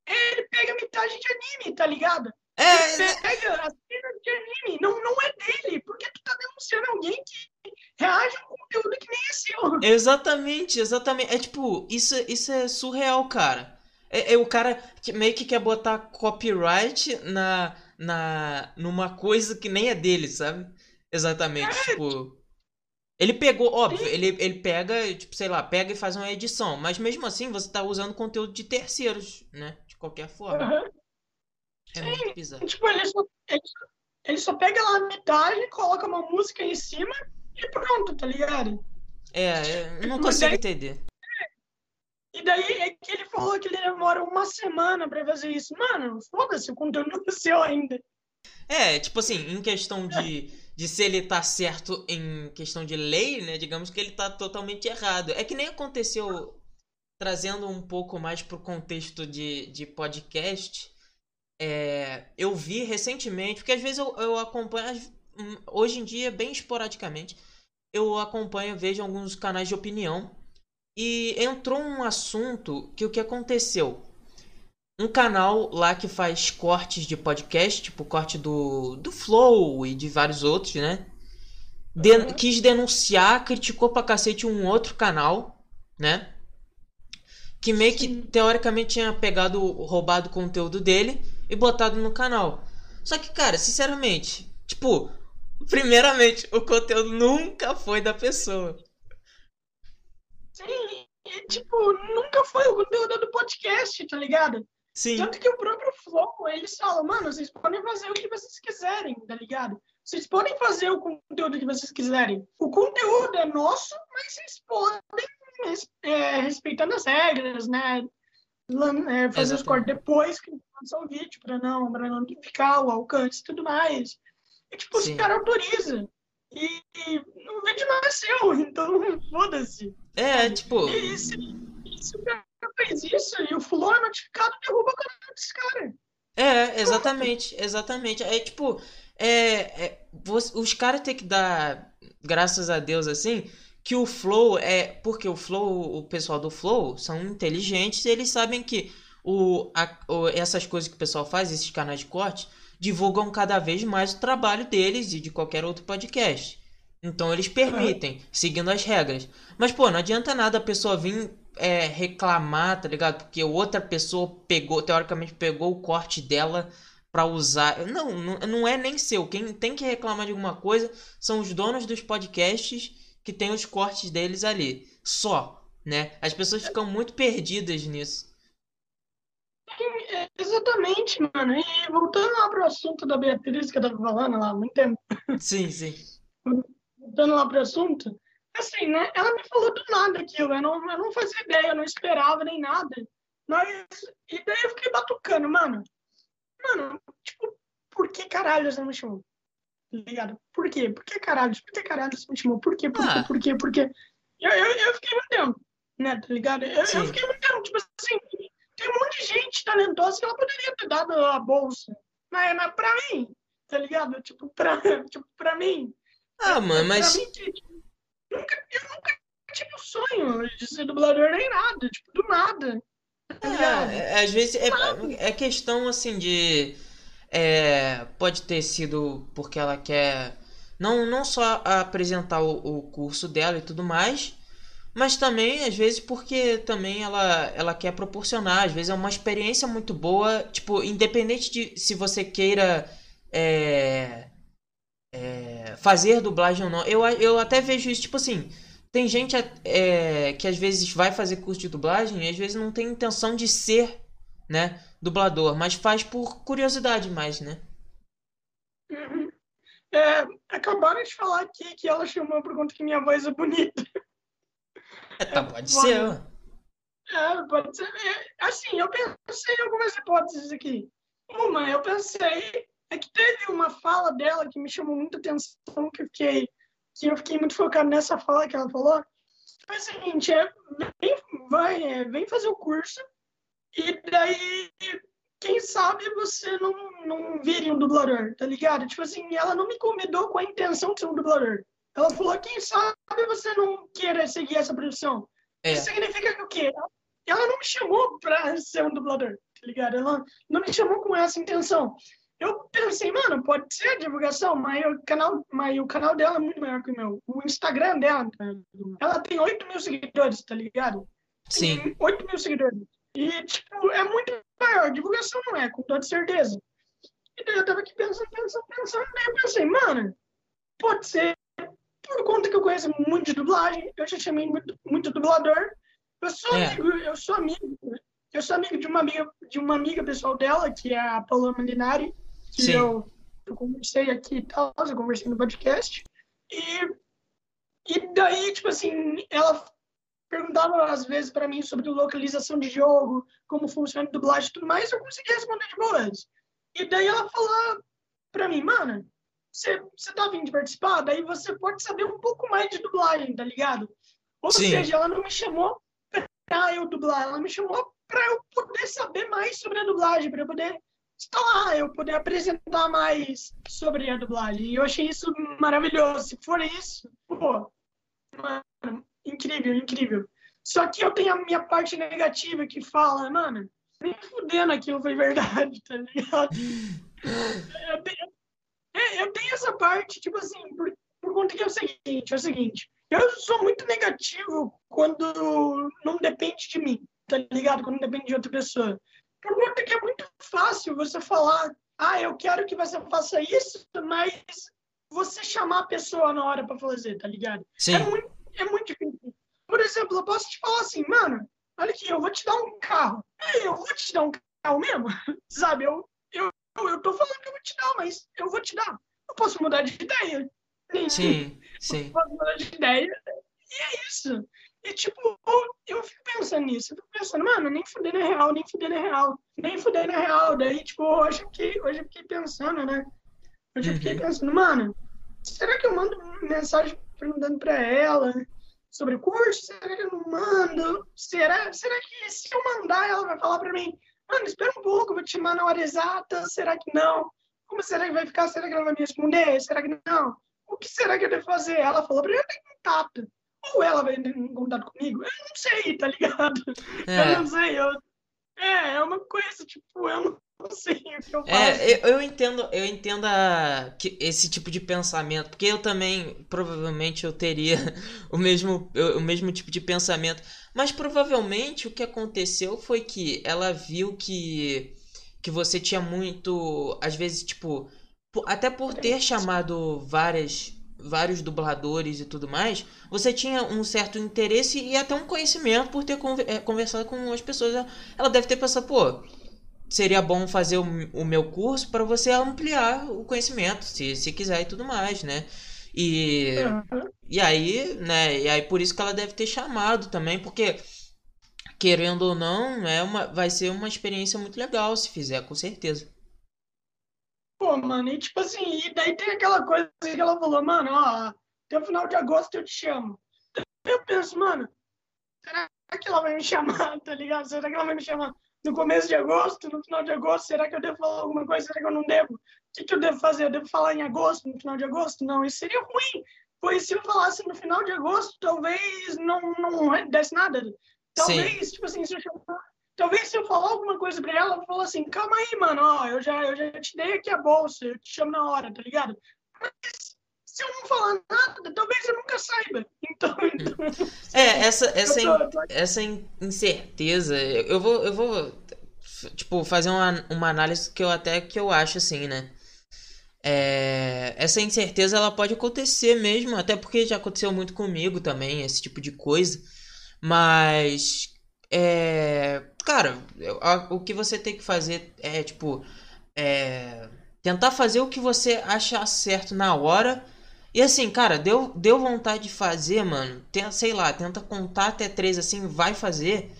ele pega metade de anime, tá ligado? É, pega de anime, não, não é dele, porque tu tá denunciando alguém que reage a um conteúdo que nem é seu. Exatamente, exatamente. É tipo, isso, isso é surreal, cara. É, é o cara que meio que quer botar copyright na, na, numa coisa que nem é dele, sabe? Exatamente, tipo. Ele pegou, óbvio, ele, ele pega, tipo, sei lá, pega e faz uma edição, mas mesmo assim você tá usando conteúdo de terceiros, né? De qualquer forma. Aham. É muito bizarro. Tipo, ele só, ele, só, ele só pega lá a metade, coloca uma música em cima e pronto, tá ligado? É, é, eu não Mas consigo daí- entender. E daí é que ele falou que ele demora uma semana pra fazer isso. Mano, foda-se, o conteúdo não é seu ainda. É, tipo assim, em questão de, de se ele tá certo em questão de lei, né? Digamos que ele tá totalmente errado. É que nem aconteceu, trazendo um pouco mais pro contexto de, de podcast. É, eu vi recentemente, porque às vezes eu, eu acompanho, hum, hoje em dia, bem esporadicamente, eu acompanho, vejo alguns canais de opinião. E entrou um assunto que o que aconteceu? um canal lá que faz cortes de podcast, tipo corte do, do Flow e de vários outros, né? De- Uhum. Quis denunciar, criticou pra cacete um outro canal, né? Que meio que Sim. teoricamente tinha pegado, roubado o conteúdo dele e botado no canal. Só que, cara, sinceramente, tipo, primeiramente, o conteúdo nunca foi da pessoa. Sim, e, tipo, nunca foi o conteúdo do podcast, tá ligado? Sim, Tanto que o próprio Flow, eles falam, mano, vocês podem fazer o que vocês quiserem, tá ligado? Vocês podem fazer o conteúdo que vocês quiserem. O conteúdo é nosso, mas vocês podem, é, respeitando as regras, né? É, fazer os cortes depois que lançar o vídeo, pra não, pra não notificar o alcance e tudo mais. E, tipo, os Sim. caras autorizam. E, e o vídeo não é seu, então foda-se. é, tipo, E se, se o cara fez isso e o Flow é notificado, derruba o canal desse cara. É, exatamente, exatamente. É tipo, é, é, os caras têm que dar graças a Deus assim, que o Flow é, porque o Flow, o pessoal do Flow são inteligentes, e eles sabem que o, a- o- essas coisas que o pessoal faz, esses canais de corte, divulgam cada vez mais o trabalho deles e de qualquer outro podcast. Então eles permitem, seguindo as regras. Mas, pô, não adianta nada a pessoa vir é, reclamar, tá ligado? Porque outra pessoa pegou, teoricamente pegou o corte dela pra usar. Não, não, não é nem seu. Quem tem que reclamar de alguma coisa são os donos dos podcasts que tem os cortes deles ali. Só, né? As pessoas ficam muito perdidas nisso. Exatamente, mano. E voltando lá pro assunto da Beatriz que eu tava falando lá há muito tempo, Sim, sim. voltando lá pro assunto, assim, né? Ela me falou do nada aquilo, eu não, eu não fazia ideia, eu não esperava nem nada. Mas, e daí eu fiquei batucando, mano. Mano, tipo, por que caralho você não me chamou? Ligado? Por quê? Por que caralho? Por que caralho me chamou? Por quê? Por quê? Ah. Por quê? Por quê? Eu, eu, eu fiquei tempo, né? Tá ligado? Eu, Sim. eu fiquei tempo, tipo assim, tem um monte de gente talentosa que ela poderia ter dado a bolsa. Mas, mas pra mim, tá ligado? Tipo, pra, *laughs* tipo, pra mim. Ah, mano, mas. Mim, nunca, eu nunca tive o sonho de ser dublador nem nada. Tipo, do nada. Tá? É, é, às vezes é, é questão assim de. É, pode ter sido porque ela quer não, não só apresentar o, o curso dela e tudo mais, mas também às vezes porque também ela, ela quer proporcionar. Às vezes é uma experiência muito boa, tipo, independente de se você queira é, é, fazer dublagem ou não. Eu, eu até vejo isso, tipo assim. Tem gente é, que às vezes vai fazer curso de dublagem e às vezes não tem intenção de ser, né, dublador, mas faz por curiosidade mais, né? Uhum. É, acabaram de falar aqui que ela chamou por conta que minha voz é bonita. É, *laughs* tá, pode ser. É, pode ser. É, assim, eu pensei em algumas hipóteses aqui. Uma, eu pensei é que teve uma fala dela que me chamou muita atenção, que eu fiquei, que eu fiquei muito focado nessa fala que ela falou. Foi o seguinte, é, vem, vai, é, vem fazer o curso e daí, quem sabe você não, não vire um dublador, tá ligado? Tipo assim, ela não me convidou com a intenção de ser um dublador. Ela falou, quem sabe você não queira seguir essa profissão. É. Isso significa que o quê? Ela não me chamou pra ser um dublador, tá ligado? Ela não me chamou com essa intenção. Eu pensei, mano, pode ser divulgação, mas o canal, mas o canal dela é muito maior que o meu. O Instagram dela, ela tem 8 mil seguidores, tá ligado? Sim. Tem 8 mil seguidores. E, tipo, é muito maior. Divulgação não é, com toda certeza. E daí eu tava aqui pensando, pensando, pensando. Daí eu pensei, mano, pode ser. Por conta que eu conheço muito de dublagem, eu já chamei muito, muito dublador. Eu sou é. amigo, eu sou amigo. Eu sou amigo de uma amiga, de uma amiga pessoal dela, que é a Paula Mandinari, que eu, eu conversei aqui e tal, eu conversei no podcast. E, e daí, tipo assim, ela perguntava às vezes para mim sobre localização de jogo, como funciona a dublagem e tudo mais, eu conseguia responder de boas. E daí ela falou para mim, mano, você tá vindo participar, daí você pode saber um pouco mais de dublagem, tá ligado? Ou Sim. seja, ela não me chamou pra eu dublar, ela me chamou para eu poder saber mais sobre a dublagem, para eu poder estar lá, eu poder apresentar mais sobre a dublagem. E eu achei isso maravilhoso. Se for isso, pô, mano, incrível, incrível. Só que eu tenho a minha parte negativa que fala, mano, nem fudendo aquilo foi verdade, *laughs* tá ligado? Eu tenho, é, eu tenho essa parte, tipo assim, por, por conta que é o seguinte, é o seguinte, eu sou muito negativo quando não depende de mim, tá ligado? Quando depende de outra pessoa. Por conta que é muito fácil você falar, ah, eu quero que você faça isso, mas você chamar a pessoa na hora para fazer, tá ligado? Sim. É muito, é muito exemplo, eu posso te falar assim, mano, olha aqui, eu vou te dar um carro. É, eu vou te dar um carro mesmo, *laughs* sabe? Eu, eu, eu tô falando que eu vou te dar, mas eu vou te dar. Eu posso mudar de ideia. Sim, sim. Eu posso mudar de ideia. E é isso. E, tipo, eu fico pensando nisso. Eu fico pensando, mano, nem fuder na real, nem fuder na real. Nem fuder na real. Daí, tipo, hoje eu fiquei, hoje eu fiquei pensando, né? Hoje eu fiquei uhum. pensando, mano, será que eu mando mensagem perguntando pra ela sobre o curso? Será que eu não mando? Será, será que se eu mandar, ela vai falar pra mim, mano, espera um pouco, vou te chamar na hora exata? Será que não? Como será que vai ficar? Será que ela vai me responder? Será que não? O que será que eu devo fazer? Ela falou eu tenho contato ou ela vai entrar em contato comigo? Eu não sei, tá ligado? É. Eu não sei. Eu... É, é uma coisa, tipo, eu não eu é. É, eu, eu entendo, eu entendo a, que, esse tipo de pensamento, porque eu também, provavelmente, eu teria *laughs* o mesmo, o mesmo tipo de pensamento. Mas provavelmente o que aconteceu foi que ela viu que, que você tinha muito, às vezes, tipo, até por ter chamado várias vários dubladores e tudo mais, você tinha um certo interesse e até um conhecimento por ter eh, conversado com as pessoas. Ela deve ter pensado, pô, seria bom fazer o, o meu curso para você ampliar o conhecimento, se, se quiser e tudo mais, né? E, uhum. e aí, né? E aí por isso que ela deve ter chamado também, porque querendo ou não, é uma, vai ser uma experiência muito legal se fizer, com certeza. Pô, mano, e tipo assim, e daí tem aquela coisa que ela falou, mano, ó, até o final de agosto eu te chamo. Eu penso, mano, será que ela vai me chamar, *laughs* tá ligado? Será que ela vai me chamar no começo de agosto, no final de agosto? Será que eu devo falar alguma coisa? Será que eu não devo? O que, que eu devo fazer? Eu devo falar em agosto, no final de agosto? Não, isso seria ruim. Pois se eu falasse no final de agosto, talvez não, não desse nada. Talvez, Sim. tipo assim, se eu chamar Talvez se eu falar alguma coisa pra ela, ela falar assim, calma aí, mano, ó, eu já, eu já te dei aqui a bolsa, eu te chamo na hora, tá ligado? Mas se eu não falar nada, talvez eu nunca saiba. Então, *laughs* então É, essa, essa, in, essa incerteza, eu vou, eu vou tipo, fazer uma, uma análise que eu até que eu acho assim, né? É, essa incerteza ela pode acontecer mesmo, até porque já aconteceu muito comigo também, esse tipo de coisa. Mas é, cara, o que você tem que fazer é, tipo, é, tentar fazer o que você acha certo na hora E assim, cara, deu, deu vontade de fazer, mano. Tenta, sei lá, tenta contar até três assim, vai fazer.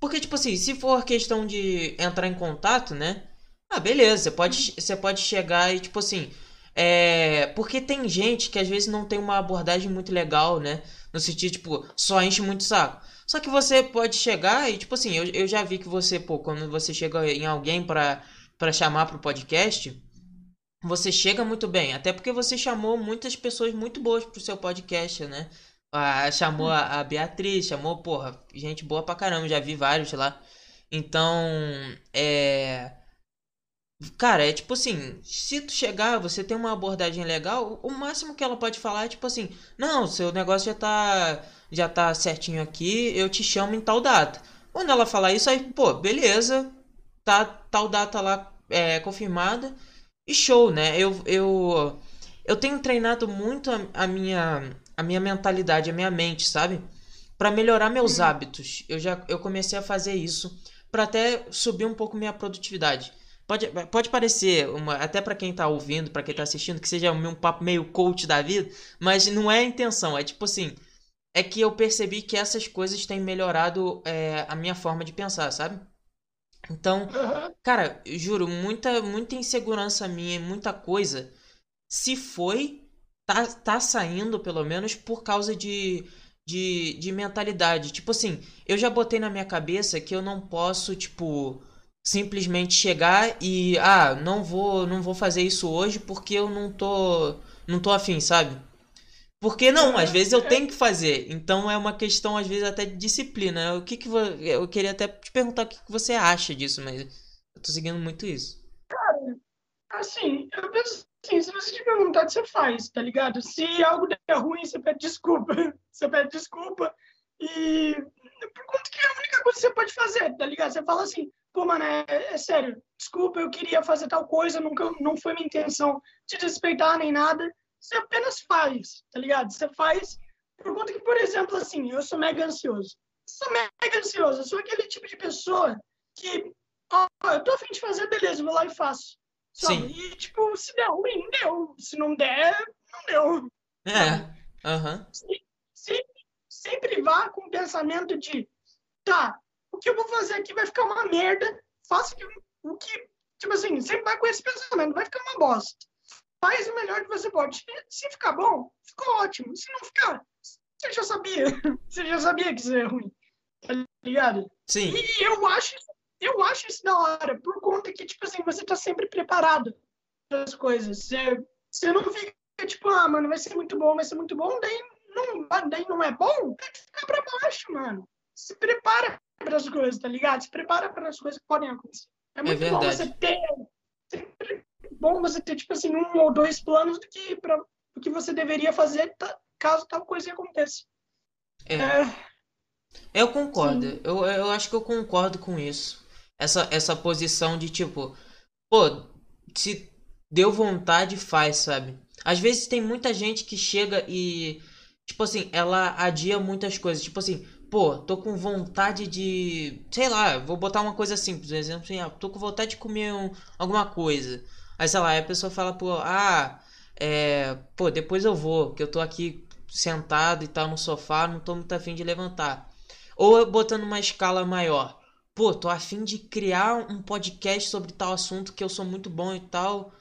Porque, tipo assim, se for questão de entrar em contato, né? Ah, beleza, você pode, você pode chegar e, tipo assim. É. Porque tem gente que às vezes não tem uma abordagem muito legal, né? No sentido, tipo, só enche muito saco. Só que você pode chegar e, tipo assim, eu, eu já vi que você, pô, quando você chega em alguém pra, pra chamar pro podcast, você chega muito bem. Até porque você chamou muitas pessoas muito boas pro seu podcast, né? Ah, chamou a, a Beatriz, chamou, porra, gente boa pra caramba, já vi vários lá. Então, é. Cara, é tipo assim, se tu chegar, você tem uma abordagem legal, o máximo que ela pode falar é tipo assim, não, seu negócio já tá já tá certinho aqui, eu te chamo em tal data. Quando ela falar isso, aí, pô, beleza, tá tal data lá é, confirmada e show, né? Eu, eu, eu tenho treinado muito a, a minha a minha mentalidade, a minha mente, sabe? Para melhorar meus Uhum. hábitos. Eu já eu comecei a fazer isso para até subir um pouco minha produtividade. Pode, pode parecer, uma, até para quem tá ouvindo, para quem tá assistindo, que seja um papo meio coach da vida, mas não é a intenção. É tipo assim, é que eu percebi que essas coisas têm melhorado é, a minha forma de pensar, sabe? Então, Aham. cara, juro, muita, muita insegurança minha, muita coisa, se foi, tá, tá saindo pelo menos por causa de, de, de mentalidade. Tipo assim, eu já botei na minha cabeça que eu não posso, tipo, simplesmente chegar e, ah, não vou, não vou fazer isso hoje porque eu não tô, não tô afim, sabe? Porque não, às Aham. vezes eu tenho que fazer. Então é uma questão, às vezes, até de disciplina. O que que vo- eu queria até te perguntar o que que você acha disso, mas eu tô seguindo muito isso. assim, eu penso assim, se você tiver vontade, você faz, tá ligado? Se algo der ruim, você pede desculpa. *laughs* Você pede desculpa e por conta que é a única coisa que você pode fazer, tá ligado? Você fala assim, pô, mano, é, é sério, desculpa, eu queria fazer tal coisa, nunca, não foi minha intenção te desrespeitar nem nada. Você apenas faz, tá ligado? Você faz por conta que, por exemplo, assim, eu sou mega ansioso. Sou mega ansioso, eu sou aquele tipo de pessoa que, ó, eu tô afim de fazer, beleza, vou lá e faço. Sabe? Sim. E, tipo, se der ruim, deu. Se não der, não deu. É, aham, Se- Sempre, sempre vá com o pensamento de, tá, o que eu vou fazer aqui vai ficar uma merda, faça o que, o que tipo assim, sempre vai com esse pensamento, vai ficar uma bosta. Faz o melhor que você pode. Se, ficar bom, ficou ótimo. Se não ficar, você já sabia. *laughs* Você já sabia que isso é ruim. Tá ligado? sim, E eu acho, isso- eu acho isso da hora, por conta que, tipo assim, você tá sempre preparado para as coisas. Você, você não fica, tipo, ah, mano, vai ser muito bom, vai ser muito bom, daí não, daí não é bom, tem que ficar pra baixo, mano. Se prepara para as coisas, tá ligado? Se prepara para as coisas que podem acontecer. É muito bom verdade. você ter, sempre bom você ter, tipo assim, um ou dois planos do que, pra, do que você deveria fazer tá- caso tal coisa aconteça. é. É, Eu concordo. Sim. Eu, eu acho que eu concordo com isso. Essa, essa posição de tipo, pô, se deu vontade, faz, sabe? Às vezes tem muita gente que chega e, tipo assim, ela adia muitas coisas. Tipo assim, pô, tô com vontade de. Sei lá, vou botar uma coisa simples. Um exemplo assim, ah, tô com vontade de comer um- alguma coisa. Aí, sei lá, aí a pessoa fala, pô, ah, é. Pô, depois eu vou, que eu tô aqui sentado e tal no sofá, não tô muito afim de levantar. Ou eu botando uma escala maior. Pô, tô afim de criar um podcast sobre tal assunto que eu sou muito bom e tal.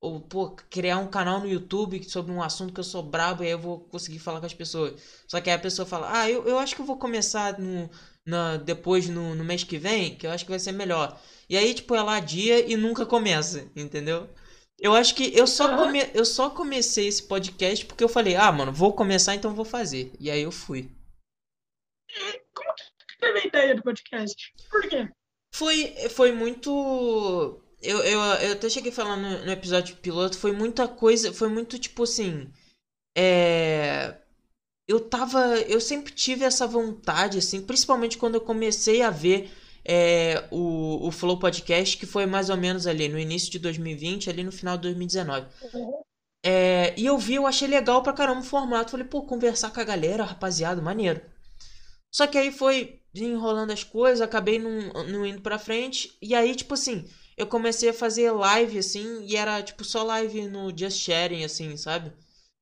Ou, pô, criar um canal no YouTube sobre um assunto que eu sou brabo e aí eu vou conseguir falar com as pessoas. Só que aí a pessoa fala, ah, eu, eu acho que eu vou começar no, na, depois no, no mês que vem, que eu acho que vai ser melhor. E aí, tipo, ela adia e nunca começa, entendeu? Eu acho que eu só, come, eu só comecei esse podcast porque eu falei, ah, mano, vou começar, então vou fazer. E aí eu fui. Como que teve a ideia do podcast? Por quê? Foi, foi muito. Eu, eu, eu até cheguei falando no, no episódio piloto, foi muita coisa, foi muito tipo assim. É. Eu tava. Eu sempre tive essa vontade, assim, principalmente quando eu comecei a ver é, o, o Flow Podcast, que foi mais ou menos ali no início de 2020, ali no final de 2019. É, e eu vi, eu achei legal pra caramba o formato. Falei, pô, conversar com a galera, rapaziada, maneiro. Só que aí foi enrolando as coisas, acabei não, não indo pra frente. E aí, tipo assim, eu comecei a fazer live, assim, e era tipo só live no Just Sharing, assim, sabe?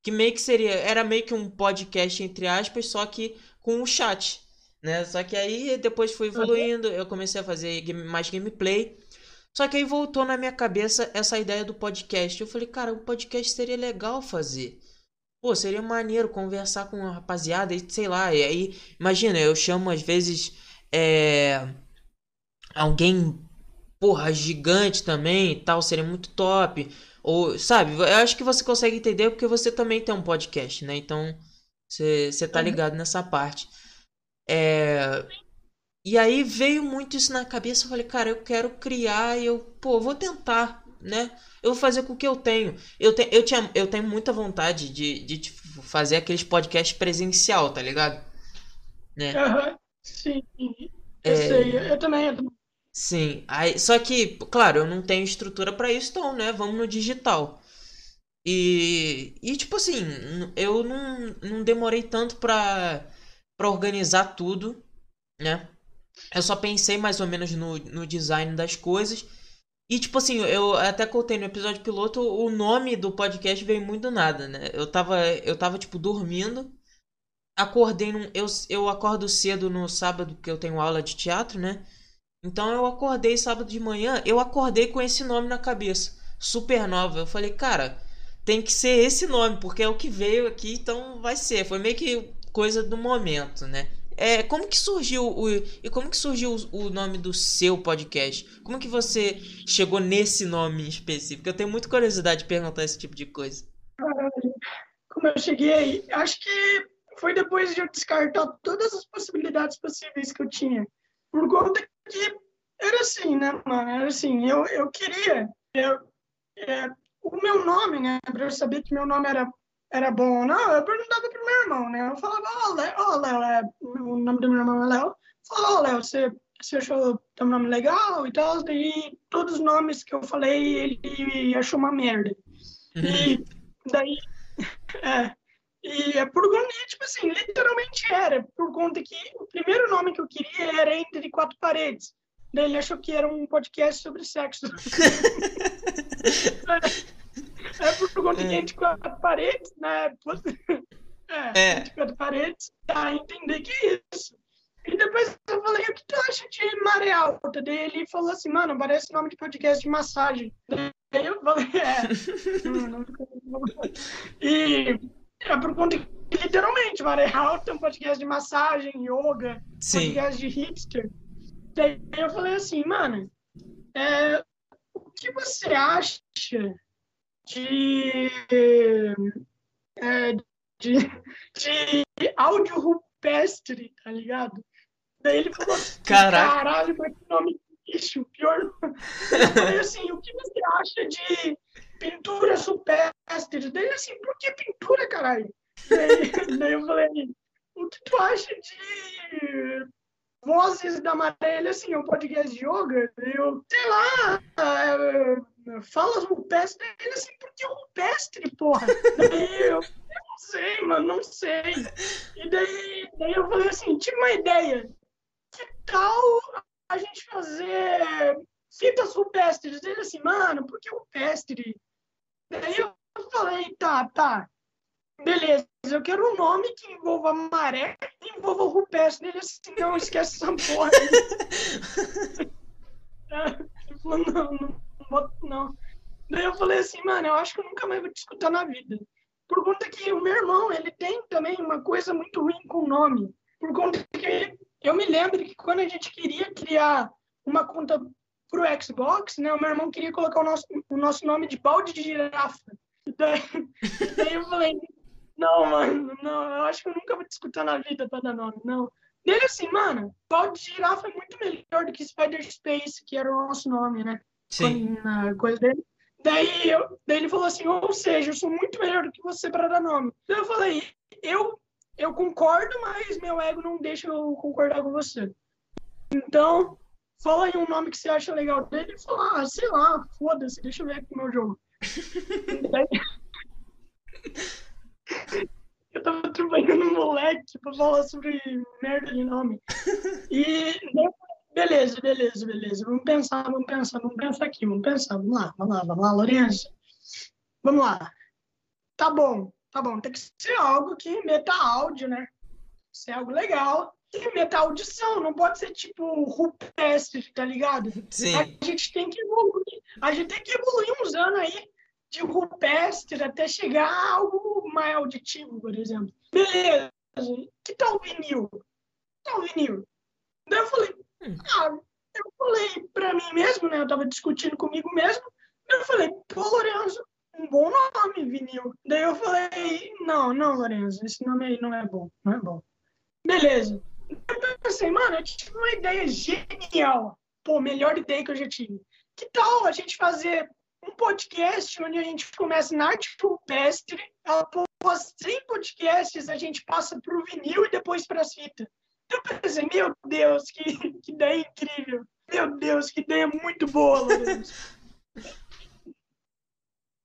Que meio que seria, era meio que um podcast entre aspas, só que com o chat, né? Só que aí depois foi evoluindo, eu comecei a fazer game, mais gameplay. Só que aí voltou na minha cabeça essa ideia do podcast. Eu falei, cara, um podcast seria legal fazer. Pô, seria maneiro conversar com a rapaziada e sei lá. E aí, imagina, eu chamo às vezes é, alguém, porra, gigante também e tal, seria muito top. Ou, sabe, eu acho que você consegue entender porque você também tem um podcast, né? Então, você, tá ligado nessa parte. É... E aí veio muito isso na cabeça, eu falei, cara, eu quero criar e eu, pô, vou tentar, né? Eu vou fazer com o que eu tenho. Eu, te, eu, tinha, eu tenho muita vontade de, de tipo, fazer aqueles podcasts presencial, tá ligado? Né? Uhum, sim, eu é... sei, eu também, eu também. Sim, aí, só que, claro, eu não tenho estrutura para isso, então, né, vamos no digital. E, e tipo assim, eu não, não demorei tanto pra, pra organizar tudo, né? Eu só pensei mais ou menos no, no design das coisas. E tipo assim, eu até contei no episódio piloto, o nome do podcast veio muito do nada, né? Eu tava, eu tava tipo dormindo, acordei num, eu, eu acordo cedo no sábado que eu tenho aula de teatro, né? Então eu acordei sábado de manhã, eu acordei com esse nome na cabeça. Supernova. Eu falei, cara, tem que ser esse nome, porque é o que veio aqui, então vai ser. Foi meio que coisa do momento, né? É, como que surgiu o e como que surgiu o, o nome do seu podcast? Como que você chegou nesse nome específico? Eu tenho muita curiosidade de perguntar esse tipo de coisa. Como eu cheguei, acho que foi depois de eu descartar todas as possibilidades possíveis que eu tinha. Por conta que era assim, né, mano? Era assim, eu, eu queria. Eu, é, o meu nome, né? Pra eu saber que meu nome era, era bom ou não, eu perguntava pro meu irmão, né? Eu falava, ó, oh, Léo, oh, Léo é, o nome do meu irmão é Léo. Falava, ó, oh, Léo, você, você achou teu nome legal e tal? Daí todos os nomes que eu falei, ele achou uma merda. E daí. *laughs* É, e é por conta, tipo assim, literalmente era, por conta que o primeiro nome que eu queria era Entre Quatro Paredes. Daí ele achou que era um podcast sobre sexo. *laughs* é, é por conta é. que Entre Quatro Paredes, né? É, é. Entre Quatro Paredes, dá a entender que é isso. E depois eu falei, o que tu acha de maré alta? Daí ele falou assim, mano, parece nome de podcast de massagem. Daí eu falei, é. *laughs* e é por conta que, literalmente, Maré Alta é um podcast de massagem, yoga, Sim. podcast de hipster. Daí eu falei assim, mano, é, o que você acha de, é, de, de áudio rupestre, tá ligado? Daí ele falou assim, caralho, mas que nome bicho, pior. Eu falei assim, o que você acha de pintura supestre. Daí assim, por que pintura, caralho? Daí, *laughs* daí eu falei, o que tu acha de Vozes da Maré? Ele assim, é um podcast de yoga? Eu, sei lá, é, fala rupestre. Ele assim, por que rupestre, porra? Daí eu, eu não sei, mano, não sei. E daí, daí eu falei assim, tive uma ideia. Que tal a gente fazer fitas rupestres? Ele assim, mano, por que rupestre? Daí eu falei, tá, tá, beleza, eu quero um nome que envolva maré e envolva o rupestre. Ele assim, não, esquece essa porra. *laughs* Ele falou, não, não, não, não. Daí eu falei assim, mano, eu acho que eu nunca mais vou te escutar na vida. Por conta que o meu irmão, ele tem também uma coisa muito ruim com o nome. Por conta que eu me lembro que quando a gente queria criar uma conta pro Xbox, né? O meu irmão queria colocar o nosso, o nosso nome de balde de girafa. Daí, *laughs* daí eu falei, não, mano, não, eu acho que eu nunca vou te escutar na vida pra dar nome, não. Dele assim, mano, balde de girafa é muito melhor do que Spider Space, que era o nosso nome, né? Sim. Na coisa dele. Daí, eu, daí ele falou assim, ou seja, eu sou muito melhor do que você para dar nome. Daí eu falei, eu, eu concordo, mas meu ego não deixa eu concordar com você. Então, fala aí um nome que você acha legal dele. Ele falou, ah, sei lá, foda-se, deixa eu ver aqui o meu jogo. *laughs* eu tava trabalhando no moleque pra falar sobre merda de nome. E beleza, beleza, beleza. Vamos pensar, vamos pensar, vamos pensar aqui, vamos pensar. Vamos lá, vamos lá, vamos lá, Lourenço. Vamos lá. Tá bom, tá bom, tem que ser algo que meta áudio, né? Ser algo legal. E meta audição, não pode ser tipo rupestre, tá ligado? Sim. A gente tem que evoluir. A gente tem que evoluir uns anos aí de rupestre até chegar a algo mais auditivo, por exemplo. Beleza. Que tal o vinil? Que tal o vinil? Daí eu falei, Hum. ah, eu falei pra mim mesmo, né? Eu tava discutindo comigo mesmo. Eu falei, pô, Lorenzo, um bom nome, vinil. Daí eu falei, não, não, Lorenzo, esse nome aí não é bom, não é bom. Beleza. Eu pensei, mano, eu tive uma ideia genial. Pô, melhor ideia que eu já tive. Que tal a gente fazer um podcast onde a gente começa na arte rupestre, após 100 podcasts a gente passa pro vinil e depois para as fitas. Eu pensei, meu Deus, que, que ideia incrível. Meu Deus, que ideia muito boa, Lourenço.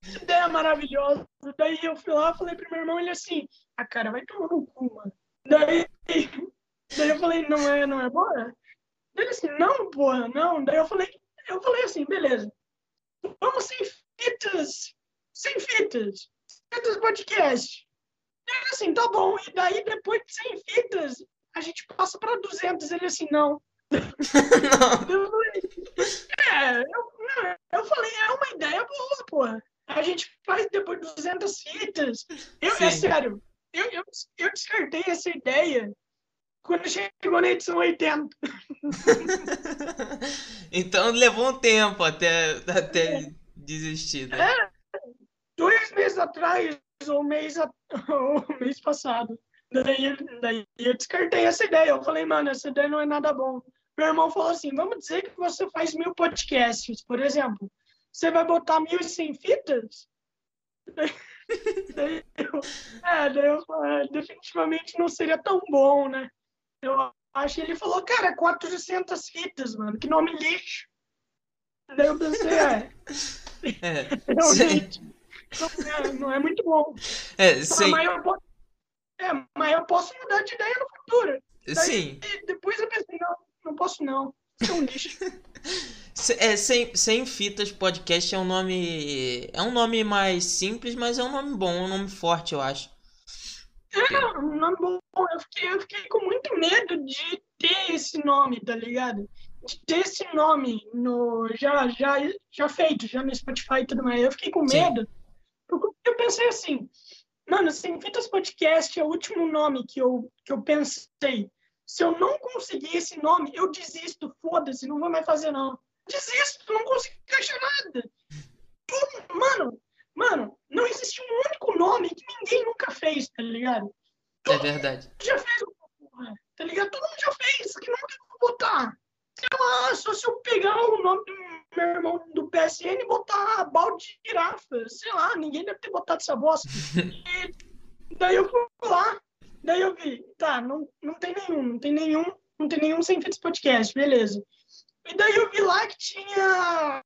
Que ideia maravilhosa. Daí eu fui lá, falei pro meu irmão, ele assim, ah, cara, vai tomar no cu, mano. Daí, daí eu falei, não é, não é boa? Ele assim, não, porra, não. Daí eu falei, eu falei assim, beleza. Vamos sem fitas, sem fitas, fitas podcast. Ele assim, tá bom. E daí, depois de 100 fitas, a gente passa para 200. Ele assim, não. Não. *laughs* Eu falei, é, eu, não, eu falei, é uma ideia boa, porra. A gente faz depois de 200 fitas. Eu, é sério, eu, eu, eu descartei essa ideia quando chegou na edição 80. *laughs* Então levou um tempo até, até desistir, né? Dois meses atrás, ou mês, ou *laughs* mês passado. Daí, daí eu descartei essa ideia. Eu falei, mano, essa ideia não é nada bom. Meu irmão falou assim: vamos dizer que você faz mil podcasts, por exemplo. Você vai botar mil e cem fitas? *laughs* Daí eu, é, daí eu falei, "É, definitivamente não seria tão bom, né? Eu acho que ele falou, cara, 400 fitas, mano, que nome lixo. Daí eu pensei, é, *laughs* É, *laughs* realmente, não é, não é muito bom. é, Mas sem, eu posso, é, mas eu posso mudar de ideia no futuro. sim. E depois eu pensei, não, não posso não. Isso é um lixo. *laughs* É, sem, sem fitas podcast é um nome. É um nome mais simples, mas é um nome bom, é um nome forte, eu acho. É um nome bom. Eu fiquei, eu fiquei com muito medo de ter esse nome, tá ligado? De ter esse nome no, já, já, já feito, já no Spotify e tudo mais. Eu fiquei com medo. Porque eu pensei assim, mano, Sem Fitas Podcast é o último nome que eu, que eu pensei. Se eu não conseguir esse nome, eu desisto, foda-se, não vou mais fazer não. Desisto, não consigo achar nada. Mano, mano, não existe um único nome que ninguém nunca fez, tá ligado? É verdade. já fez uma porra, tá ligado? Todo mundo já fez, que não que eu vou botar. Sei lá, só se eu pegar o nome do meu irmão do PSN e botar balde de girafa, sei lá, ninguém deve ter botado essa bosta. *laughs* E daí eu fui lá, daí eu vi, tá, não, não tem nenhum, não tem nenhum, não tem nenhum sem feitos podcast, beleza. E daí eu vi lá que tinha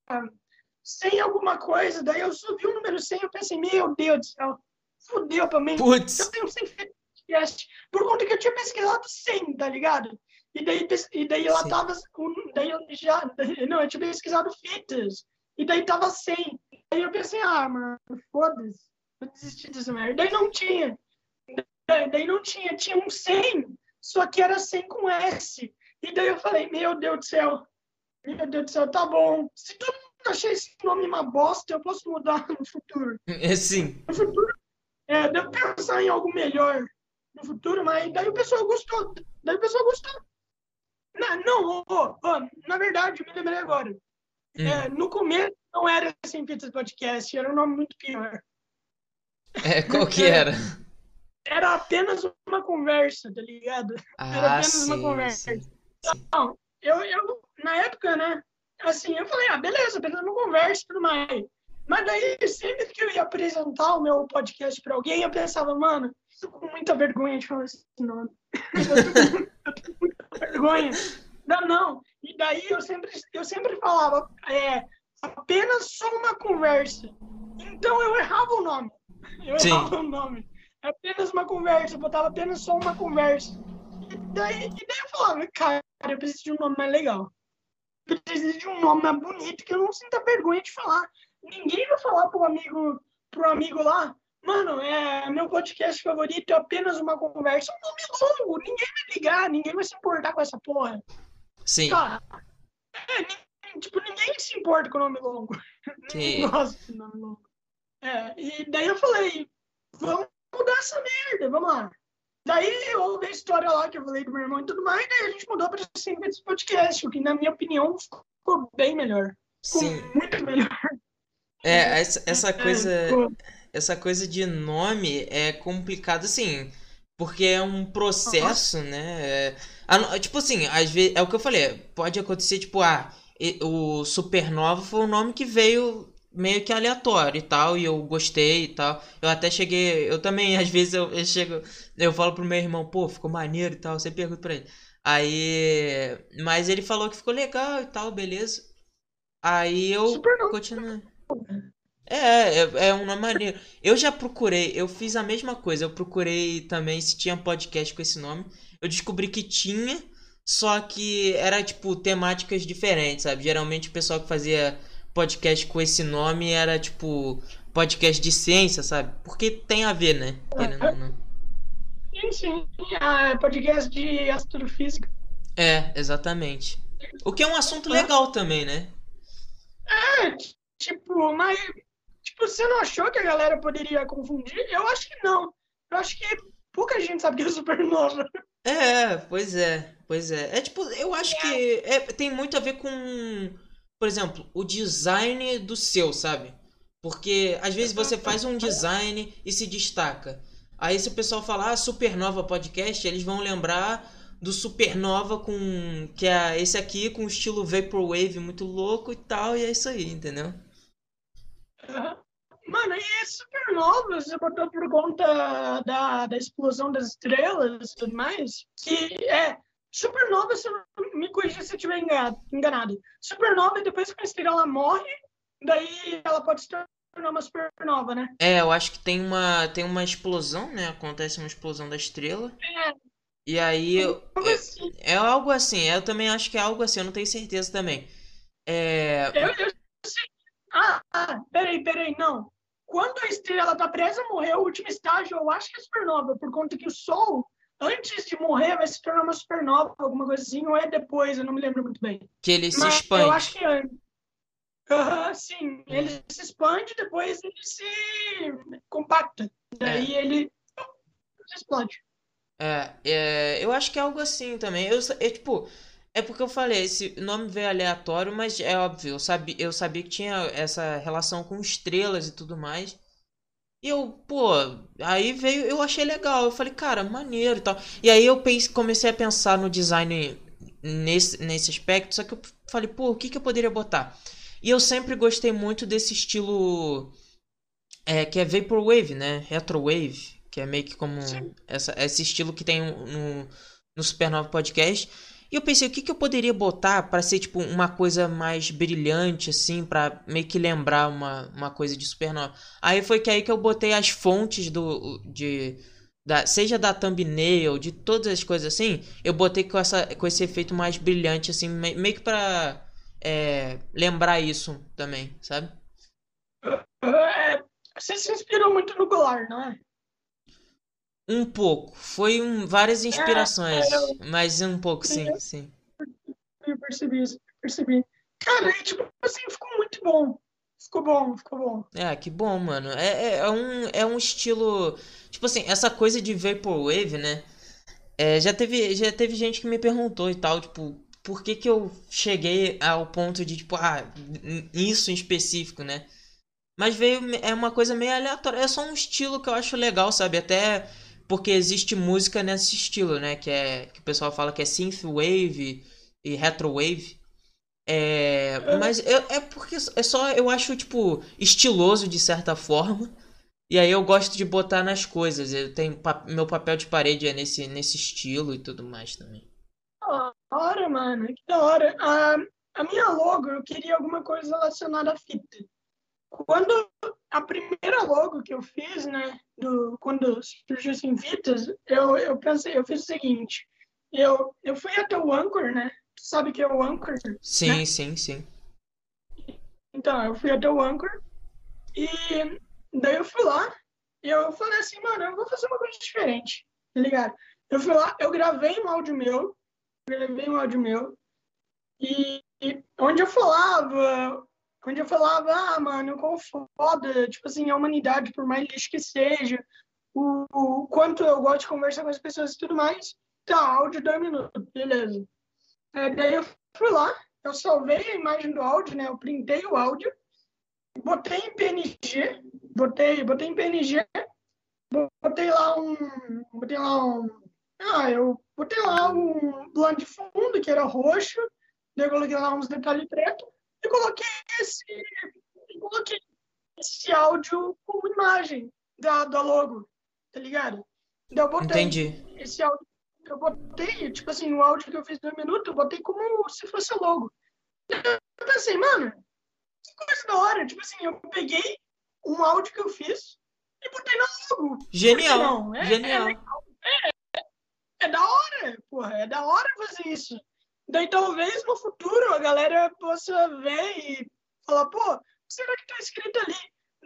100 alguma coisa, daí eu subi o número 100 eu pensei, meu Deus do céu, fudeu pra mim. Eu Putz, tenho 100 podcast por conta que eu tinha pesquisado 100, tá ligado? E daí, e daí lá Sim. tava, daí eu já, *laughs* não, eu tinha pesquisado fitas, e daí tava 100. Aí eu pensei, ah, mano, foda-se, vou desistir dessa merda. Daí não tinha, daí, daí não tinha, tinha um 100, só que era 100 com S. E daí eu falei, meu Deus do céu, meu Deus do céu, tá bom. Se todo mundo achar esse nome uma bosta, eu posso mudar no futuro *laughs* é sim. no futuro, é, devo pensar em algo melhor no futuro, mas daí o pessoal gostou. Daí o pessoal gostou. Não, não ó, ó, na verdade, me lembrei agora. Hum. É, no começo não era Sem Fitas Podcast, era um nome muito pior. É, qual que era? Era apenas uma conversa, tá ligado? Era Ah, apenas uma sim, conversa. sim. Não, eu, eu, na época, né? Assim, eu falei, ah, beleza, apenas uma conversa e tudo mais. Mas daí, sempre que eu ia apresentar o meu podcast pra alguém, eu pensava, mano, tô com muita vergonha de falar esse nome. *laughs* Eu tô com, muita vergonha. Não, não. E daí eu sempre, eu sempre falava, é, apenas só uma conversa. Então eu errava o nome. Eu Sim. errava o nome. Apenas uma conversa, eu botava apenas só uma conversa. E daí, e daí eu falava, cara, eu preciso de um nome mais legal. Eu preciso de um nome mais bonito que eu não sinta vergonha de falar. Ninguém vai falar pro amigo, pro amigo lá, Mano, é meu podcast favorito é apenas uma conversa. Um nome longo, ninguém vai ligar, ninguém vai se importar com essa porra. Sim. Cara, é, tipo, ninguém se importa com o nome longo. Que- Ninguém gosta de nome longo. É, e daí eu falei, vamos mudar essa merda, vamos lá. Daí houve a história lá que eu falei do meu irmão e tudo mais, daí a gente mudou para Sem Vezes Podcast, o que na minha opinião ficou bem melhor. Ficou Sim. muito melhor. É, essa, essa É, coisa. ficou- essa coisa de nome é complicado, assim, porque é um processo, né? É, tipo assim, às vezes, é o que eu falei, pode acontecer, tipo, ah, o Supernova foi um nome que veio meio que aleatório e tal, e eu gostei e tal. Eu até cheguei, eu também, às vezes, eu, eu chego, eu falo pro meu irmão, pô, ficou maneiro e tal, você pergunta pra ele. Aí, mas ele falou que ficou legal e tal, beleza. Aí eu continuei. É, é, é um nome maneiro. Eu já procurei, eu fiz a mesma coisa. Eu procurei também se tinha podcast com esse nome. Eu descobri que tinha, só que era tipo temáticas diferentes, sabe? Geralmente o pessoal que fazia podcast com esse nome era tipo podcast de ciência, sabe? Porque tem a ver, né? Não. Sim, sim. Ah, podcast de astrofísica. É, exatamente. O que é um assunto legal também, né? É, tipo, mas tipo, você não achou que a galera poderia confundir? Eu acho que não. Eu acho que pouca gente sabe que é supernova. É, pois é, pois é. É tipo, eu acho que é, tem muito a ver com, por exemplo, o design do seu, sabe? Porque às vezes você faz um design e se destaca. Aí se o pessoal falar ah, Supernova Podcast, eles vão lembrar do Supernova com que é esse aqui com estilo vaporwave muito louco e tal, e é isso aí, entendeu? Mano, e supernova você botou por conta da, da explosão das estrelas e tudo mais? Que é. Supernova, se eu não me corrija se eu estiver enga- enganado. Supernova, depois que a estrela morre, daí ela pode se tornar uma supernova, né? É, eu acho que tem uma tem uma explosão, né? Acontece uma explosão da estrela. É, E aí eu- algo assim. É algo assim, eu também acho que é algo assim, eu não tenho certeza também. É. Eu, eu sei. Ah, ah, peraí, peraí, não. Quando a estrela tá presa a morrer, o último estágio, eu acho que é supernova, por conta que o Sol, antes de morrer, vai se tornar uma supernova, alguma coisa assim, ou é depois, eu não me lembro muito bem. Que ele se Mas expande. eu acho que é. Aham, sim, ele se expande, depois ele se compacta. Daí ele explode. É, é, eu acho que é algo assim também. Eu, é tipo, é porque eu falei, esse nome veio aleatório, mas é óbvio, eu sabia, eu sabia que tinha essa relação com estrelas e tudo mais. E eu, pô, aí veio, eu achei legal. Eu falei, cara, maneiro e tal. E aí eu pense, comecei a pensar no design nesse, nesse aspecto, só que eu falei, pô, o que que eu poderia botar? E eu sempre gostei muito desse estilo é, que é Vaporwave, né? Retrowave, que é meio que como essa, esse estilo que tem no, no Supernova Podcast. E eu pensei, o que, que eu poderia botar pra ser tipo uma coisa mais brilhante, assim, pra meio que lembrar uma, uma coisa de Supernova. Aí foi que aí que eu botei as fontes do. de. Da, seja da thumbnail, de todas as coisas assim, eu botei com, essa, com esse efeito mais brilhante, assim, me- meio que pra é, lembrar isso também, sabe? É, você se inspirou muito no Golar, não é? Um pouco. Foi um, várias inspirações, é, mas um pouco, sim, eu- sim. Eu percebi isso, percebi. Cara, e, tipo assim, ficou muito bom. Ficou bom, ficou bom. É, que bom, mano. É, é, é um, é um estilo. Tipo assim, essa coisa de Vaporwave, né? É, já teve, já teve gente que me perguntou e tal, tipo, por que que eu cheguei ao ponto de, tipo, ah, isso em específico, né? Mas veio, é uma coisa meio aleatória. É só um estilo que eu acho legal, sabe? Até porque existe música nesse estilo, né? Que é que o pessoal fala que é synthwave e retrowave. É, mas eu- é porque é só eu acho tipo estiloso de certa *laughs* forma. E aí eu gosto de botar nas coisas. Eu tenho meu papel de parede é nesse nesse estilo e tudo mais também. Da hora, mano, que da hora. A, a minha logo, eu queria alguma coisa relacionada à fita. Quando a primeira logo que eu fiz, né, do, quando surgiu assim, fitas, eu, eu pensei, eu fiz o seguinte, eu, eu fui até o Anchor, né, tu sabe que é o Anchor? Sim, sim, sim. Então, eu fui até o Anchor e daí eu fui lá, eu falei assim, mano, eu vou fazer uma coisa diferente, tá ligado? Eu fui lá, eu gravei um áudio meu, gravei um áudio meu, e, e onde eu falava, onde eu falava, ah, mano, quão foda, tipo assim, a humanidade, por mais lixo que seja, o, o quanto eu gosto de conversar com as pessoas e tudo mais, tá, áudio dois minutos, beleza. É, daí eu fui lá, eu salvei a imagem do áudio, né, eu printei o áudio, botei em PNG, botei, botei em PNG, botei lá um, botei lá um, ah, eu botei lá um plano de fundo que era roxo, daí eu coloquei lá uns detalhes preto e coloquei esse, coloquei esse áudio como imagem da, da logo, tá ligado? Daí eu botei Entendi. esse áudio, eu botei, tipo assim, o áudio que eu fiz dois minutos, eu botei como se fosse logo. Eu pensei, mano, que coisa da hora. Tipo assim, eu peguei um áudio que eu fiz e botei na logo. Genial. Não, é, Genial. É, é, é, da hora, porra. É da hora fazer isso. Daí talvez no futuro a galera possa ver e falar, pô, será que tá escrito ali?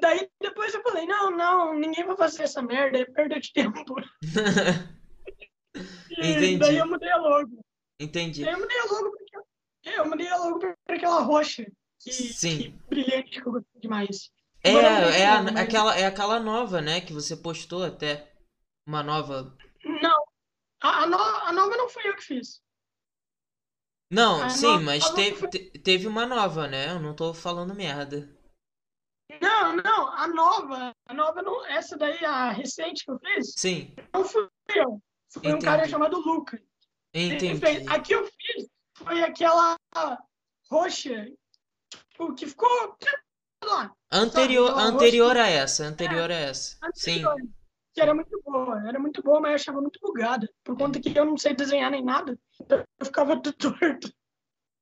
Daí depois eu falei, não, não, ninguém vai fazer essa merda, é perda de tempo. *laughs* Entendi. daí eu mudei a logo. Entendi. Daí eu mudei a logo porque eu mudei a logo para aquela roxa. Que, Sim. que brilhante que eu gostei demais. É, é, a- mas- aquela, é aquela nova, né? Que você postou até. Uma nova. Não, a, a, no- a nova não fui eu que fiz. Não, A sim, nova- mas a nova te- foi- te- teve uma nova, né? Eu não tô falando merda. Não, não, a nova, a nova não, essa daí, a recente que eu fiz, Sim, não fui eu. Foi um Entendi. cara chamado Luca. Ele entendi. fez. A que eu fiz foi aquela roxa, tipo, que ficou lá, Anterior, Sabe, anterior a essa, anterior a essa. Sim. Que era muito boa, era muito boa, mas eu achava muito bugada, por conta que eu não sei desenhar nem nada, então eu ficava tudo *laughs* torto.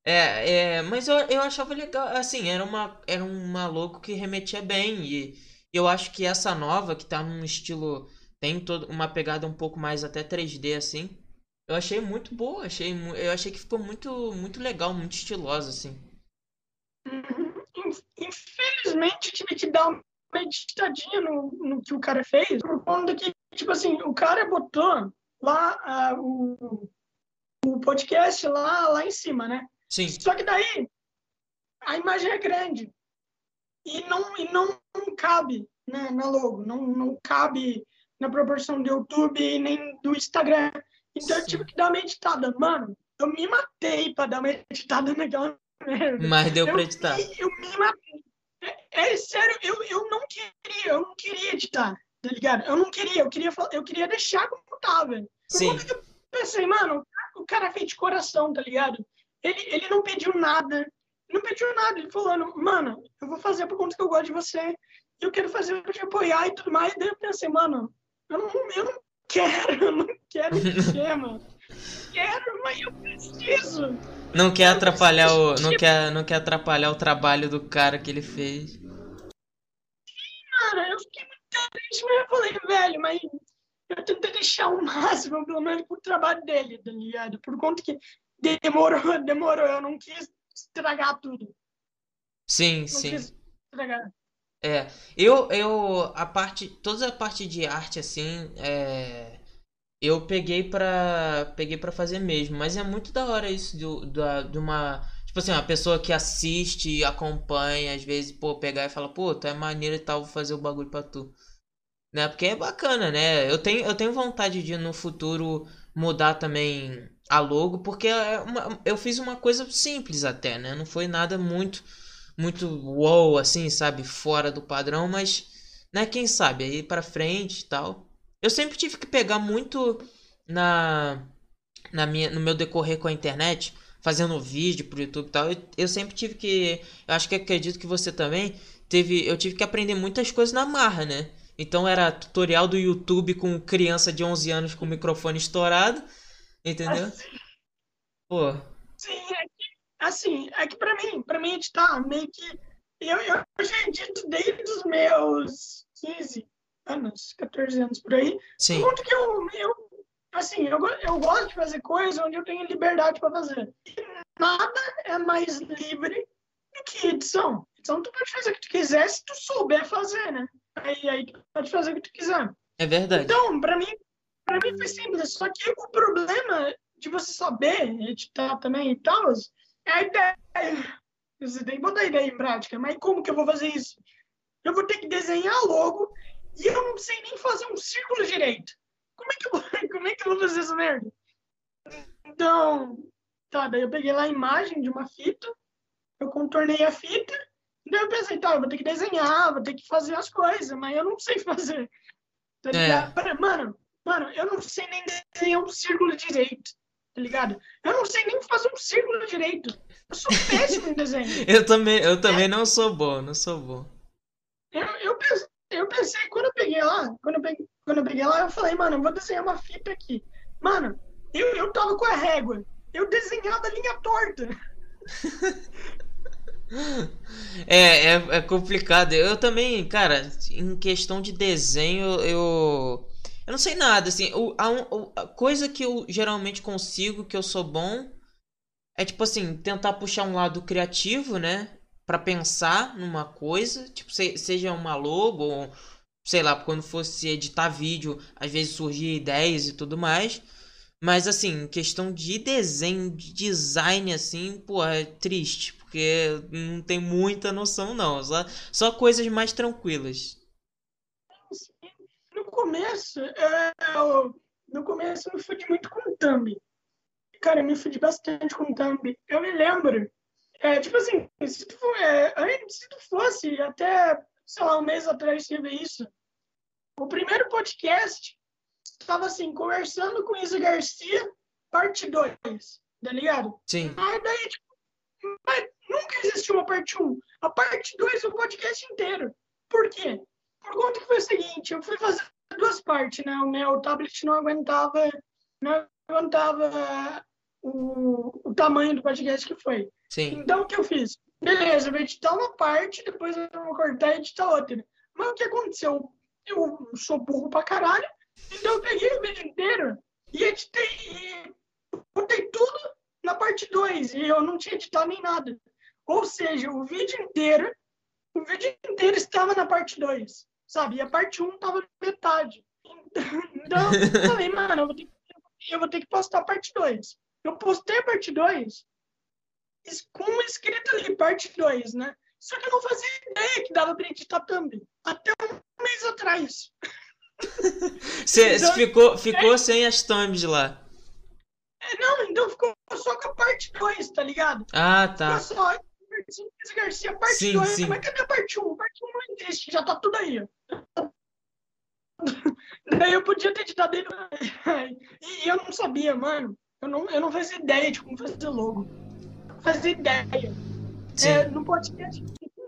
É, é, mas eu, eu achava legal, assim, era uma, era uma logo que remetia bem, e eu acho que essa nova, que tá num estilo, tem todo, uma pegada um pouco mais até 3D, assim, eu achei muito boa, achei, eu achei que ficou muito, muito legal, muito estilosa, assim. Uhum. In- Infelizmente, tive que dar uma editadinha no, no que o cara fez, por conta que, tipo assim, o cara botou lá ah, o, o podcast lá, lá em cima, né? Sim, Só que daí a imagem é grande e não, e não, não cabe né, na logo, não, não cabe na proporção do YouTube e nem do Instagram. Então eu Sim. tive que dar uma editada. Mano, eu me matei pra dar uma *laughs* editada naquela merda. mas deu Eu, pra editar. me- eu me matei. É, sério, eu, eu não queria, eu não queria editar, tá ligado? Eu não queria, eu queria, eu queria deixar como tava. Por Sim, eu pensei, mano, o cara fez de coração, tá ligado? Ele, ele não pediu nada, não pediu nada. Ele falando, mano, eu vou fazer por conta que eu gosto de você, eu quero fazer pra te apoiar e tudo mais. Daí eu pensei, mano, eu não, eu não quero, *laughs* eu não quero *laughs* mexer, mano. Quero, mas eu preciso. não quer atrapalhar o, não quer, não quer atrapalhar o trabalho do cara que ele fez. Cara, eu fiquei muito triste, mas eu falei, velho, mas eu tentei deixar o máximo, pelo menos, pro trabalho dele, tá ligado? Por conta que demorou, *laughs* demorou, eu não quis estragar tudo. Sim, Não sim. quis estragar. É, eu, eu, a parte, toda a parte de arte, assim, é, eu peguei pra, peguei pra fazer mesmo, mas é muito da hora isso do, da, de uma, tipo assim, uma pessoa que assiste acompanha, às vezes, pô, pegar e falar, pô, tu é maneiro e tal, vou fazer o bagulho pra tu. Né, porque é bacana, né, eu tenho, eu tenho vontade de, no futuro, mudar também a logo, porque é uma, eu fiz uma coisa simples até, né, não foi nada muito muito wow, assim, sabe? Fora do padrão, mas, né, quem sabe, aí pra frente e tal. Eu sempre tive que pegar muito na, na minha, no meu decorrer com a internet, fazendo vídeo pro YouTube e tal. Eu, eu sempre tive que, eu acho que acredito que você também, teve, eu tive que aprender muitas coisas na marra, né? Então era tutorial do YouTube com criança de 11 anos com o microfone estourado, entendeu? Assim, Pô, sim, é que, assim, é que pra mim, pra mim editar, meio que. Eu, eu já edito desde os meus 15 anos, 14 anos por aí. sim, conta que eu, eu assim, eu, eu gosto de fazer coisas onde eu tenho liberdade para fazer. E nada é mais livre do que edição? Edição tu pode fazer o que tu quiser se tu souber fazer, né? Aí, aí tu pode fazer o que tu quiser. É verdade. Então, pra mim, pra mim foi simples. Só que o problema de você saber editar também e tal, é a ideia. Você tem que botar a ideia em prática. Mas como que eu vou fazer isso? Eu vou ter que desenhar logo e eu não sei nem fazer um círculo direito. Como é que eu vou, *laughs* como é que eu vou fazer essa merda? Então, tá, daí eu peguei lá a imagem de uma fita, eu contornei a fita, daí eu pensei, tá, eu vou ter que desenhar, vou ter que fazer as coisas, mas eu não sei *laughs* fazer. Tá É. Mano, mano, eu não sei nem desenhar um círculo direito, tá ligado? Eu não sei nem fazer um círculo direito. Eu sou péssimo em desenho. *laughs* Eu também, eu também não sou bom, não sou bom. Eu, eu, pensei, quando eu peguei lá, quando eu peguei, quando eu peguei lá, eu falei, mano, eu vou desenhar uma fita aqui. Mano, eu, eu tava com a régua. Eu desenhava a linha torta. *laughs* É, é, é complicado. Eu também, cara, em questão de desenho, eu. Eu não sei nada, assim. O, a, um- a coisa que eu geralmente consigo, que eu sou bom, é tipo assim, tentar puxar um lado criativo, né? Pra pensar numa coisa, tipo, se- seja uma logo, ou sei lá, quando fosse editar vídeo, às vezes surgia ideias e tudo mais. Mas assim, questão de desenho, de design, assim, pô, é triste, porque não tem muita noção, não. Só, só coisas mais tranquilas. No começo, eu, no começo eu me fudi muito com thumb. Cara, eu me fudi bastante com thumb. Eu me lembro, é, tipo assim, se tu, for- é, se tu fosse até, sei lá, um mês atrás você ver isso, o primeiro podcast estava assim, conversando com Isa Garcia, parte 2, tá ligado? Sim. Mas daí, tipo, mas nunca existiu uma parte 1. A parte 2 é o podcast inteiro. Por quê? Por conta que foi o seguinte, eu fui fazer duas partes, né? O meu tablet não aguentava, não aguentava o, o tamanho do podcast que foi. Sim. Então, o que eu fiz? Beleza, eu vou editar uma parte, depois eu vou cortar e editar outra. Mas o que aconteceu? Eu sou burro pra caralho, então eu peguei o vídeo inteiro e editei, e botei tudo na parte 2, e eu não tinha editado nem nada. Ou seja, o vídeo inteiro, o vídeo inteiro estava na parte 2, sabe? E a parte 1 um estava na metade. Então, eu falei, mano, eu vou ter que, eu vou ter que postar a parte 2. Eu postei a parte 2 es- com escrito ali, parte 2, né? Só que eu não fazia ideia que dava pra editar também. Até um mês atrás. Você *laughs* Então- ficou, ficou sem as thumbs lá. É, não, então ficou só com a parte 2, tá ligado? Ah, tá. Ficou só Luiz Garcia, parte Sim, 2. sim. Mas cadê a parte 1? Um? Parte 1 um não existe, já tá tudo aí. *laughs* Daí eu podia ter editado ele. E eu não sabia, mano. Eu não, eu não fazia ideia de como fazer logo. Não fazia ideia. Sim. É, no podcast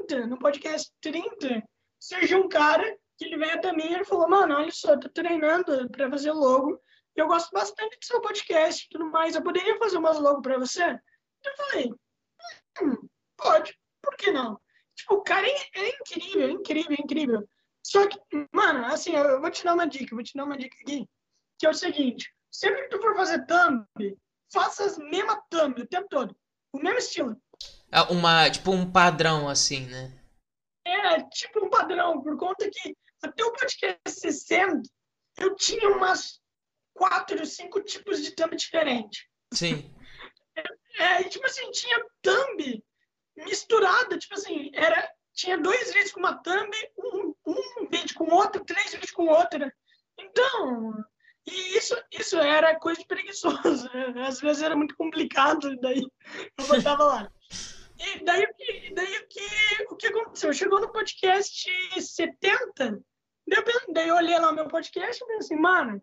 30, no podcast 30, surgiu um cara que ele veio até mim e ele falou, mano, olha só, eu tô treinando pra fazer logo. Eu gosto bastante do seu podcast e tudo mais. Eu poderia fazer umas logo pra você? Eu falei, hum, pode, por que não? Tipo, o cara é, é incrível, é incrível, é incrível. Só que, mano, assim, eu eu vou te dar uma dica, vou te dar uma dica aqui, que é o seguinte, sempre que tu for fazer thumb, faça as mesmas thumb o tempo todo. O mesmo estilo. É Uma, tipo um padrão, assim, né? É tipo um padrão, por conta que até o podcast 60, eu tinha umas quatro, cinco tipos de thumb diferentes. Sim. É, tipo assim, tinha thumb misturada, tipo assim, era, tinha dois vídeos com uma thumb, um, um vídeo com outro, três vídeos com outra. Então, e isso, isso era coisa de preguiçoso. né? *laughs* Às vezes era muito complicado, daí eu botava lá. E daí, daí o, que, o que aconteceu? Chegou no podcast 70, daí eu, daí eu olhei lá o meu podcast e pensei assim, mano,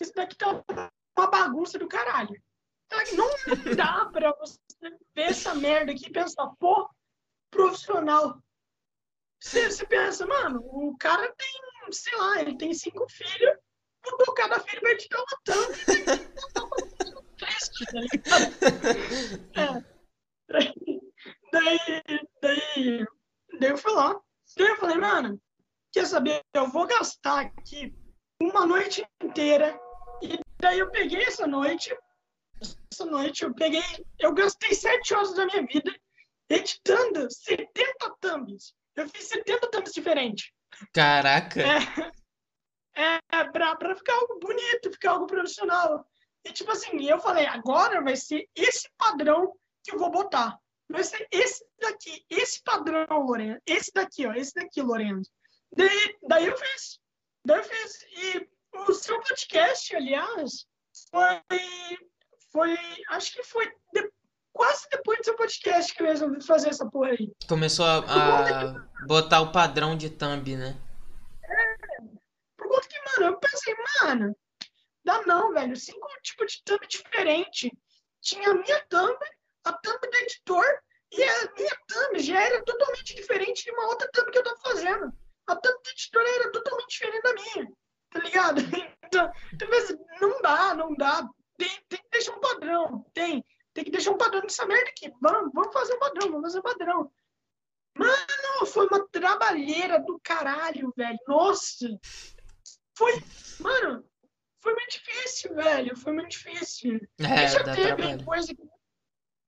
isso daqui tá uma bagunça do caralho. Não dá pra você ver essa merda aqui e pensar, pô, profissional. Você, você pensa, mano, o cara tem, sei lá, ele tem cinco filhos, mudou cada filho vai editar uma tampa e tem que botar uma triste, tá ligado? É. Daí, daí, daí eu fui lá. Daí eu falei, mano, quer saber? Eu vou gastar aqui uma noite inteira. E daí eu peguei essa noite. Essa noite eu peguei. Eu gastei sete horas da minha vida editando 70 thumbs. Eu fiz 70 thumbs diferentes. Caraca! É, é pra, pra ficar algo bonito, ficar algo profissional. E tipo assim, eu falei, agora vai ser esse padrão que eu vou botar. Vai ser esse daqui, esse padrão, Lorenzo. Esse daqui, ó, esse daqui, Lorenzo. Daí, daí eu fiz. Daí eu fiz. E o seu podcast, aliás, foi. Foi. Acho que foi de, quase depois do seu podcast que eu resolvi fazer essa porra aí. Começou a, a botar o padrão de thumb, né? Que, mano, eu pensei, mano, dá não, velho. Cinco tipos de thumb diferente. Tinha a minha thumb, a thumb do editor, e a minha thumb já era totalmente diferente de uma outra thumb que eu tava fazendo. A thumb do editor era totalmente diferente da minha. Tá ligado? *laughs* Então, então não dá, não dá. Tem, tem que deixar um padrão. Tem. Tem que deixar um padrão nessa merda aqui. Vamos, vamos fazer um padrão, vamos fazer um padrão. Mano, foi uma trabalheira do caralho, velho. Nossa! Foi. Mano, foi muito difícil, velho. Foi muito difícil. É, já teve trabalho. coisa que.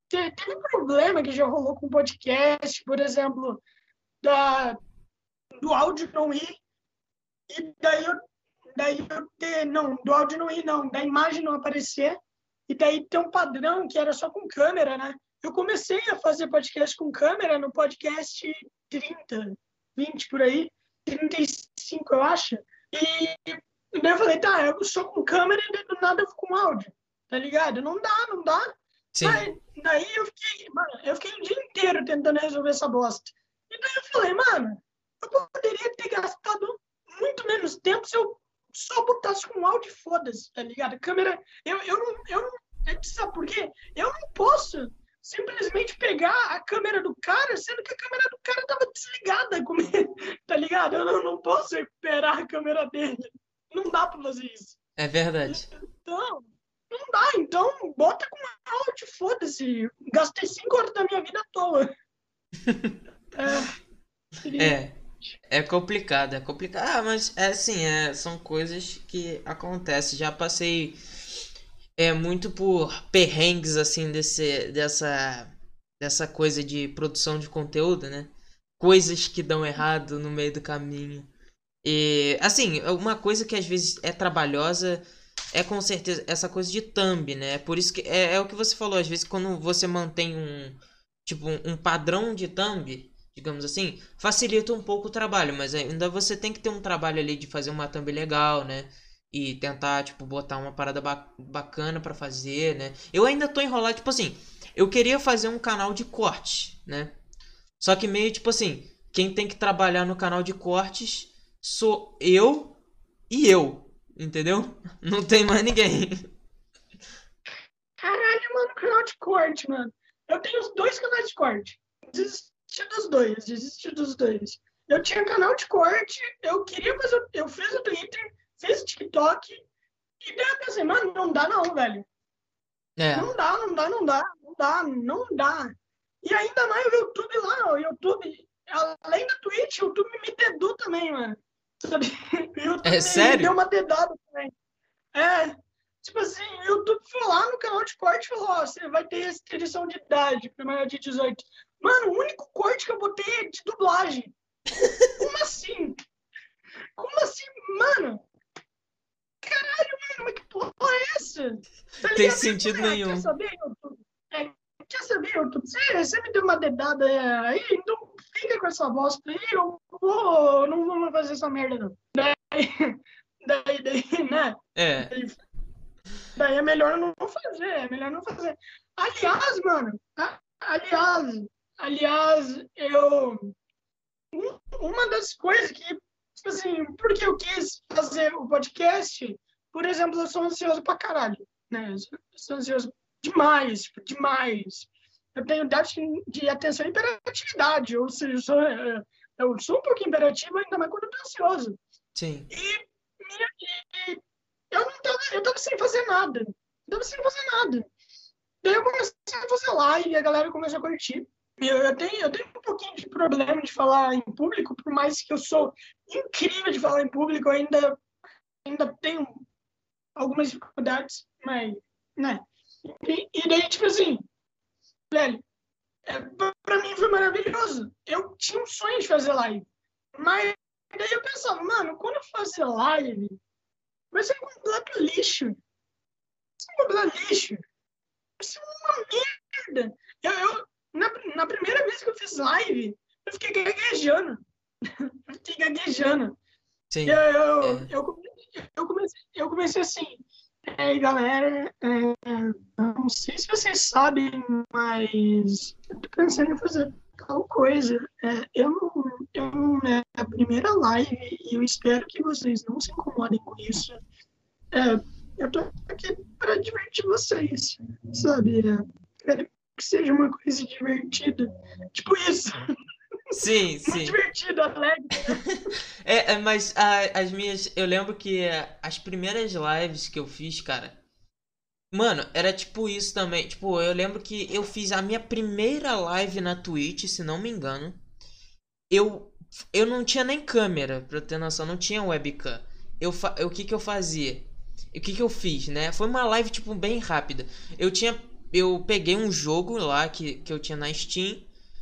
te- Teve problema que já rolou com podcast, por exemplo, da, do áudio não ir. E daí eu. Daí eu ter. Não, do áudio não ir, não. Da imagem não aparecer. E daí tem um padrão que era só com câmera, né? Eu comecei a fazer podcast com câmera no podcast 30, 20 por aí, 35, eu acho. E daí eu falei, tá, eu sou com câmera e do nada eu fico com áudio, tá ligado? Não dá, não dá. Sim. Daí, daí eu fiquei, mano, eu fiquei o dia inteiro tentando resolver essa bosta. E daí eu falei, mano, eu poderia ter gastado muito menos tempo se eu só botasse com áudio foda-se, tá ligado? Câmera, eu, eu não, eu não, é, sabe por quê? Eu não posso simplesmente pegar a câmera do cara, sendo que a câmera do cara tava desligada comigo, *laughs* tá ligado? Eu não, não posso recuperar a câmera dele. Não dá pra fazer isso. É verdade. Então, não dá. Então, bota com áudio, foda-se. Gastei cinco horas da minha vida à toa. *laughs* é. É. É complicado, é complicado. Ah, mas é assim, é, são coisas que acontecem. Já passei é muito por perrengues assim desse dessa dessa coisa de produção de conteúdo, né? Coisas que dão errado no meio do caminho. E assim, uma coisa que às vezes é trabalhosa é com certeza essa coisa de thumb, né? Por isso que é, é o que você falou, às vezes quando você mantém um tipo um, padrão de thumb, digamos assim, facilita um pouco o trabalho, mas ainda você tem que ter um trabalho ali de fazer uma thumb legal, né? E tentar, tipo, botar uma parada ba bacana pra fazer, né? Eu ainda tô enrolado, tipo assim, eu queria fazer um canal de corte, né? Só que meio tipo assim, quem tem que trabalhar no canal de cortes sou eu e eu, entendeu? *laughs* Não tem mais ninguém. Caralho, mano, canal de corte, mano. Eu tenho dois canais de corte. Desisti dos dois, desisti dos dois. Eu tinha canal de corte, eu queria fazer. Eu fiz o Twitter, fiz o TikTok, e daí eu pensei, mano, não dá não, velho. É, Não dá, não dá, não dá, não dá, não dá. E ainda mais o YouTube lá, o YouTube, além da Twitch, o YouTube me dedou também, mano. Sabe? *laughs* O YouTube É me- sério? me deu uma dedada também. É, tipo assim, o YouTube foi lá no canal de corte e falou, ó, você vai ter restrição de idade para maior de 18. Mano, o único corte que eu botei é de dublagem. *laughs* Como assim? Como assim? Mano, caralho, mano, mas que porra é essa? Tá Tem sentido nenhum. Quer saber, YouTube? É, quer saber, YouTube? Você, você me deu uma dedada é, aí, então fica com essa bosta aí, eu vou, não vou fazer essa merda, não. Daí, *laughs* daí, daí né? é. Daí, daí é melhor não fazer, é melhor não fazer. Aliás, mano, aliás, aliás, eu. um- Uma das coisas que, tipo assim, porque eu quis fazer o podcast, por exemplo, eu sou ansioso pra caralho, né? Eu sou- ansioso demais, tipo, demais. Eu tenho déficit de atenção e hiperatividade, ou seja, eu sou, eh, eu sou um pouco imperativo, ainda mais quando eu tô ansioso. Sim. E, e- e eu não tava, eu tava sem fazer nada. Eu tava sem fazer nada. Daí eu comecei a fazer live e a galera começou a curtir. Eu, eu, tenho, eu tenho um pouquinho de problema de falar em público, por mais que eu sou incrível de falar em público, ainda, ainda tenho algumas dificuldades, mas, né. E, e daí, tipo assim, velho, é, pra mim foi maravilhoso. Eu tinha um sonho de fazer live. Mas daí eu pensava, mano, quando eu fazer live, vai ser um completo lixo. Vai ser um completo lixo. Vai ser uma merda. Eu, eu, na, na primeira vez que eu fiz live, eu fiquei gaguejando. eu *laughs* fiquei gaguejando. Sim. Eu, eu, é. eu, eu, comecei, eu comecei assim. É, galera, é, não sei se vocês sabem, mas eu tô pensando em fazer tal coisa. É, eu, não, eu é a primeira live e eu espero que vocês não se incomodem com isso. É, eu tô aqui para divertir vocês, sabe? É, que seja uma coisa divertida. Tipo isso. Sim, Muito *laughs* sim. divertido, alegre. *laughs* É, é, mas a- as minhas. Eu lembro que é, as primeiras lives que eu fiz, cara. Mano, era tipo isso também. Tipo, eu lembro que eu fiz a minha primeira live na Twitch, se não me engano. Eu, eu não tinha nem câmera, pra ter noção, não tinha webcam. Eu, fa- o que que eu fazia? O que que eu fiz, né? Foi uma live, tipo, bem rápida. Eu tinha. Eu peguei um jogo lá que, que eu tinha na Steam.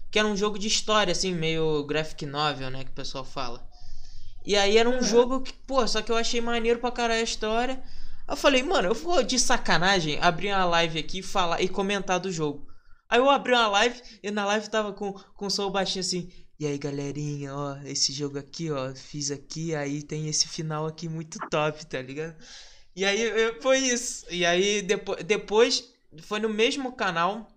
Que era um jogo de história, assim, meio graphic novel, né? Que o pessoal fala. E aí era um jogo que, pô, só que eu achei maneiro pra caralho a história. Eu falei, mano, eu vou de sacanagem abrir uma live aqui e falar e comentar do jogo. Aí eu abri uma live e na live tava com, com o som baixinho assim. E aí, galerinha, ó, esse jogo aqui, ó, fiz aqui, aí tem esse final aqui muito top, tá ligado? E aí foi isso. E aí depois, depois foi no mesmo canal.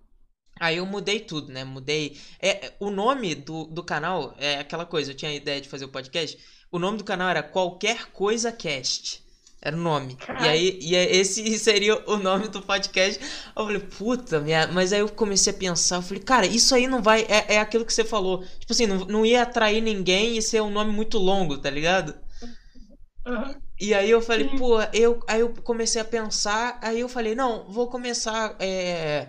Aí eu mudei tudo, né? Mudei. É, é, o nome do, do canal é aquela coisa, eu tinha a ideia de fazer o podcast. O nome do canal era Qualquer Coisa Cast. Era o nome. E aí, e é- esse *laughs* seria o nome do podcast. Eu falei, puta, minha... mas aí eu comecei a pensar, eu falei, cara, isso aí não vai. É, é aquilo que você falou. Tipo assim, não, não ia atrair ninguém e ser um nome muito longo, tá ligado? Aham. E aí eu falei, pô, eu, aí eu comecei a pensar, aí eu falei, não, vou começar é,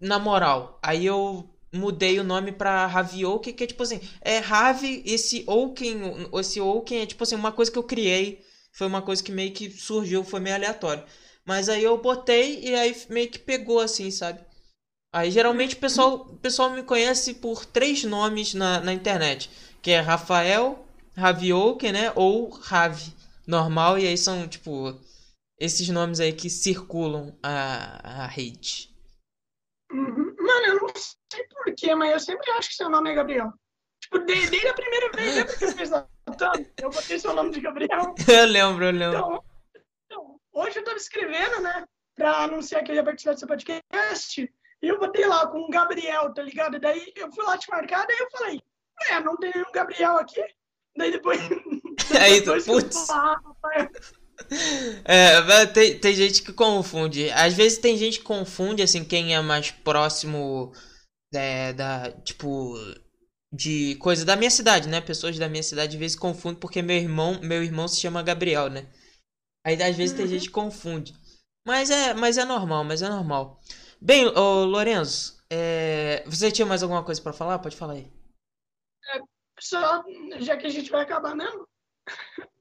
na moral. Aí eu mudei o nome pra Ravioken, que é tipo assim, é Ravi, esse Oken, esse Oken é tipo assim, uma coisa que eu criei, foi uma coisa que meio que surgiu, foi meio aleatório. Mas aí eu botei e aí meio que pegou assim, sabe? Aí geralmente o pessoal, o pessoal me conhece por três nomes na, na internet, que é Rafael, Ravioken, né, ou Ravi normal, e aí são, tipo, esses nomes aí que circulam a, a rede. Mano, eu não sei porquê, mas eu sempre acho que seu nome é Gabriel. Tipo, de- desde a primeira vez, lembra que eu fiz a? Eu botei seu nome de Gabriel. *laughs* Eu lembro, eu lembro. Então, então, hoje eu tava escrevendo, né, pra anunciar que eu ia participar do seu podcast, e eu botei lá com o Gabriel, tá ligado? Daí eu fui lá te marcar, daí eu falei, ué, não tem nenhum Gabriel aqui? Daí depois. *laughs* *laughs* Que eu putz. É, tem, tem gente que confunde. Às vezes tem gente que confunde, assim, quem é mais próximo é, da, tipo, de coisa da minha cidade, né? Pessoas da minha cidade às vezes confundem porque meu irmão, meu irmão se chama Gabriel, né? Aí às vezes tem Uhum. gente que confunde. Mas é, mas é normal, mas é normal. Bem, ô Lorenzo, é, você tinha mais alguma coisa pra falar? Pode falar aí. só, já que a gente vai acabar mesmo.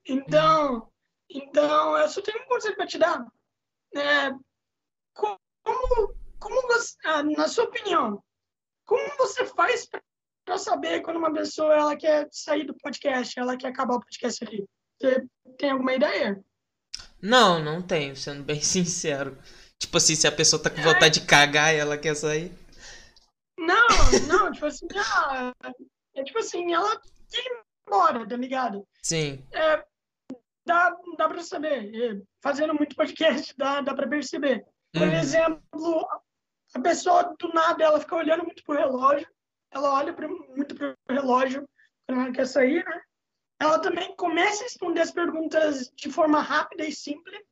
Então, então eu só tenho um conselho para te dar. É, como, como você, ah, na sua opinião, como você faz para saber quando uma pessoa ela quer sair do podcast, ela quer acabar o podcast ali? Você tem alguma ideia? Não, não tenho, sendo bem *laughs* sincero. Tipo assim, se a pessoa tá com vontade de cagar e ela quer sair. Não, não, tipo assim, ah, é tipo assim, ela quer embora, tá ligado? Sim. É, dá, dá para saber. É, Fazendo muito podcast, dá, dá para perceber. Por Uhum. exemplo, a pessoa do nada ela fica olhando muito pro relógio, ela olha pro, muito pro relógio quando ela quer sair, né? Ela também começa a responder as perguntas de forma rápida e simples,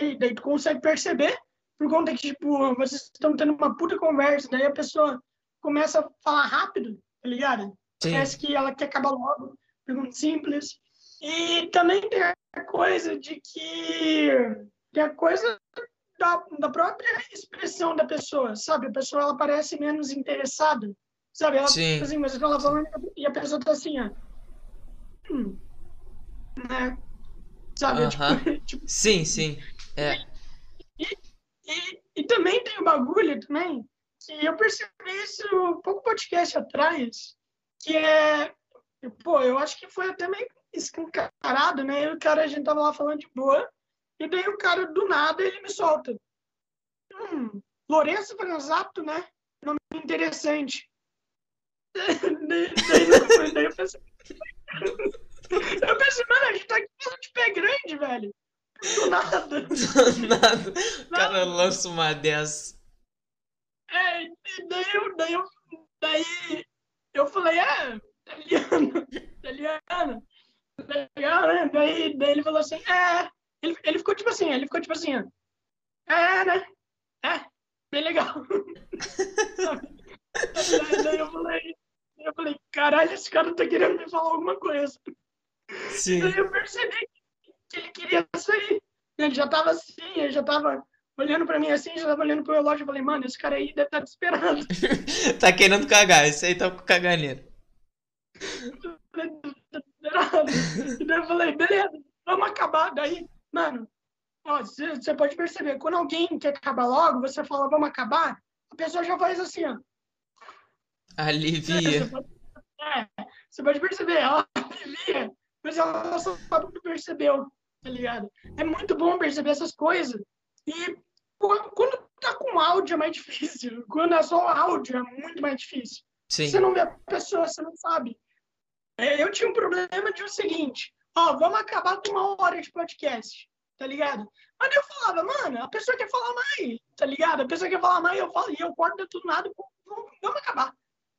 e daí tu consegue perceber, por conta que, tipo, vocês estão tendo uma puta conversa, daí a pessoa começa a falar rápido, tá ligado? Sim. Parece que ela quer acabar logo, pergunta simples. E também tem a coisa de que tem a coisa da, da própria expressão da pessoa, sabe? A pessoa ela parece menos interessada, sabe? Ela, Sim. assim, você fala falando e a pessoa tá assim, ó. Hum, né? Sabe? Tipo, *laughs* tipo, Sim, sim. É. e, e também tem o bagulho também E eu percebi isso um pouco podcast atrás, que é, pô, eu acho que foi até meio escancarado, né? E o cara, a gente tava lá falando de boa, e daí o cara, do nada, ele me solta. Hum, Lourenço Franzato, né? Nome interessante. *laughs* daí, daí, daí eu pensei... *laughs* Eu pensei, mano, a gente tá aqui falando de pé grande, velho. Do nada. *laughs* Do nada. O cara lança uma dessa. É, daí eu, daí eu, daí eu falei, é, italiano, italiano, italiano, né? Daí, daí ele falou assim, é, ele, ele ficou tipo assim, ele ficou tipo assim, é, né, é, bem legal. *laughs* daí, daí eu falei, eu falei, caralho, esse cara tá querendo me falar alguma coisa. Sim. Daí eu percebi que ele queria sair. Ele já tava assim, ele já tava olhando pra mim assim, já tava olhando pro relógio. Eu falei, mano, esse cara aí deve estar tá te esperando. *laughs* tá querendo cagar, esse aí tá com caganeira. E daí eu falei, beleza, vamos acabar. Daí, mano, você pode perceber, quando alguém quer acabar logo, você fala, vamos acabar, a pessoa já faz assim, ó. Alivia. É, você pode perceber, ela *laughs* alivia, mas ela só não percebeu, tá ligado? É muito bom perceber essas coisas. E quando tá com áudio é mais difícil. Quando é só áudio é muito mais difícil. Sim. Você não vê a pessoa, você não sabe. É, eu tinha um problema de o seguinte: ó, vamos acabar com uma hora de podcast, tá ligado? Mas eu falava, mano, a pessoa quer falar mais, tá ligado? A pessoa quer falar mais, eu falo, e eu corto tudo nada, vamos, acabar.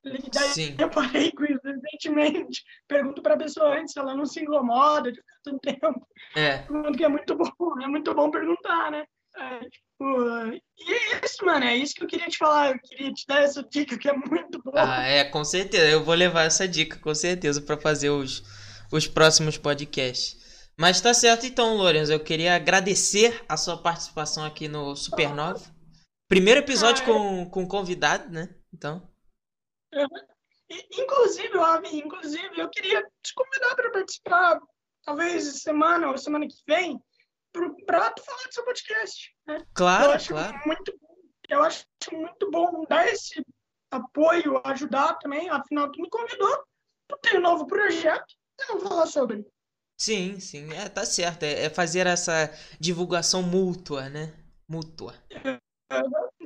Daí Sim. eu parei com isso recentemente. *laughs* Pergunto pra pessoa antes se ela não se incomoda de ficar tanto tempo. É. Pergunto que é muito bom, é muito bom perguntar, né? É, tipo, e é isso, mano. É isso que eu queria te falar. Eu queria te dar essa dica que é muito boa. Ah, é, com certeza. Eu vou levar essa dica, com certeza, para fazer os, os próximos podcasts. Mas tá certo então, Lourenço. Eu queria agradecer a sua participação aqui no Supernova. Primeiro episódio ah, é. com, com convidado, né? Então. Inclusive, Avi, inclusive, eu queria te convidar para participar, talvez semana ou semana que vem, para falar do seu podcast. Né? Claro, eu acho claro. Muito, eu acho muito bom dar esse apoio, ajudar também. Afinal, tu me convidou, tu tem um novo projeto, e não falar sobre. Sim, sim, é, tá certo. É, é fazer essa divulgação mútua, né? Mútua. É,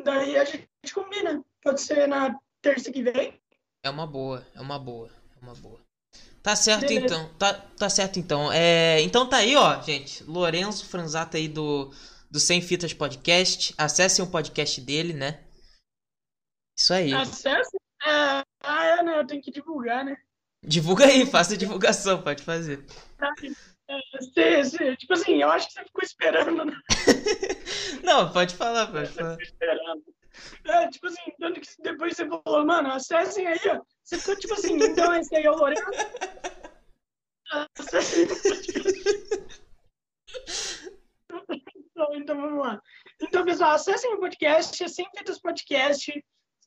daí a gente combina. Pode ser na terça que vem. É uma boa, é uma boa, é uma boa. Tá certo Beleza. então, tá, tá certo então. É, então tá aí, ó, gente. Lourenço Franzata aí do, do Sem Fitas Podcast. Acessem o podcast dele, né? Isso aí. Acesse? É, ah, é, né? Eu tenho que divulgar, né? Divulga aí, faça divulgação, pode fazer. É, cê, tipo assim, eu acho que você ficou esperando, né? *laughs* Não, pode falar, pode falar. Esperando. É, tipo assim, tanto que depois você falou, mano, acessem aí, ó. Você ficou tipo assim, então esse aí é o Lourenço. Acessem *laughs* então, então vamos lá. Então, pessoal, acessem o podcast, é Sem Fitas Podcast.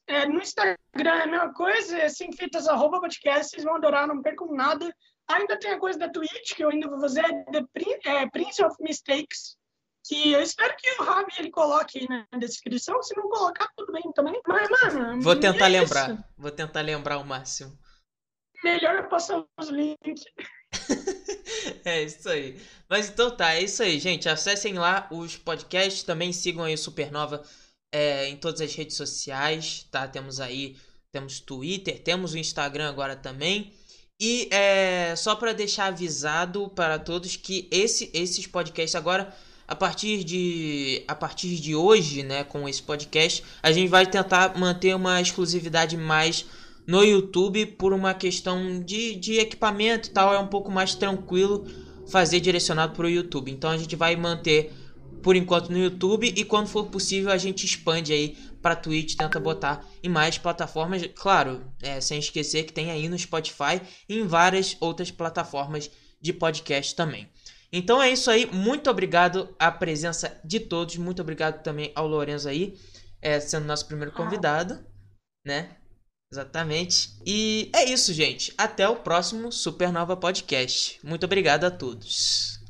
É, no Instagram é a mesma coisa, é sem fitas arroba podcast, vocês vão adorar, não percam nada. Ainda tem a coisa da Twitch, que eu ainda vou fazer, The é, Prince of Mistakes que eu espero que o Ravi ele coloque aí na descrição. Se não colocar, tudo bem também. Mas, mano. Vou tentar é lembrar. Isso. Vou tentar lembrar o máximo. Melhor eu passar os links. *laughs* é isso aí. Mas então tá, é isso aí, gente. Acessem lá os podcasts. Também sigam aí o Supernova é, em todas as redes sociais, tá? Temos aí. Temos Twitter, temos o Instagram agora também. E é, só para deixar avisado para todos que esse, esses podcasts agora a partir de a partir de hoje, né, com esse podcast, a gente vai tentar manter uma exclusividade mais no YouTube por uma questão de, de equipamento e tal, é um pouco mais tranquilo fazer direcionado para o YouTube. Então a gente vai manter por enquanto no YouTube e quando for possível a gente expande aí para Twitch, tenta botar em mais plataformas, claro, é, sem esquecer que tem aí no Spotify e em várias outras plataformas de podcast também. Então é isso aí. Muito obrigado à presença de todos. Muito obrigado também ao Lourenço aí, é, sendo nosso primeiro convidado, né? Exatamente. E é isso, gente. Até o próximo Supernova Podcast. Muito obrigado a todos.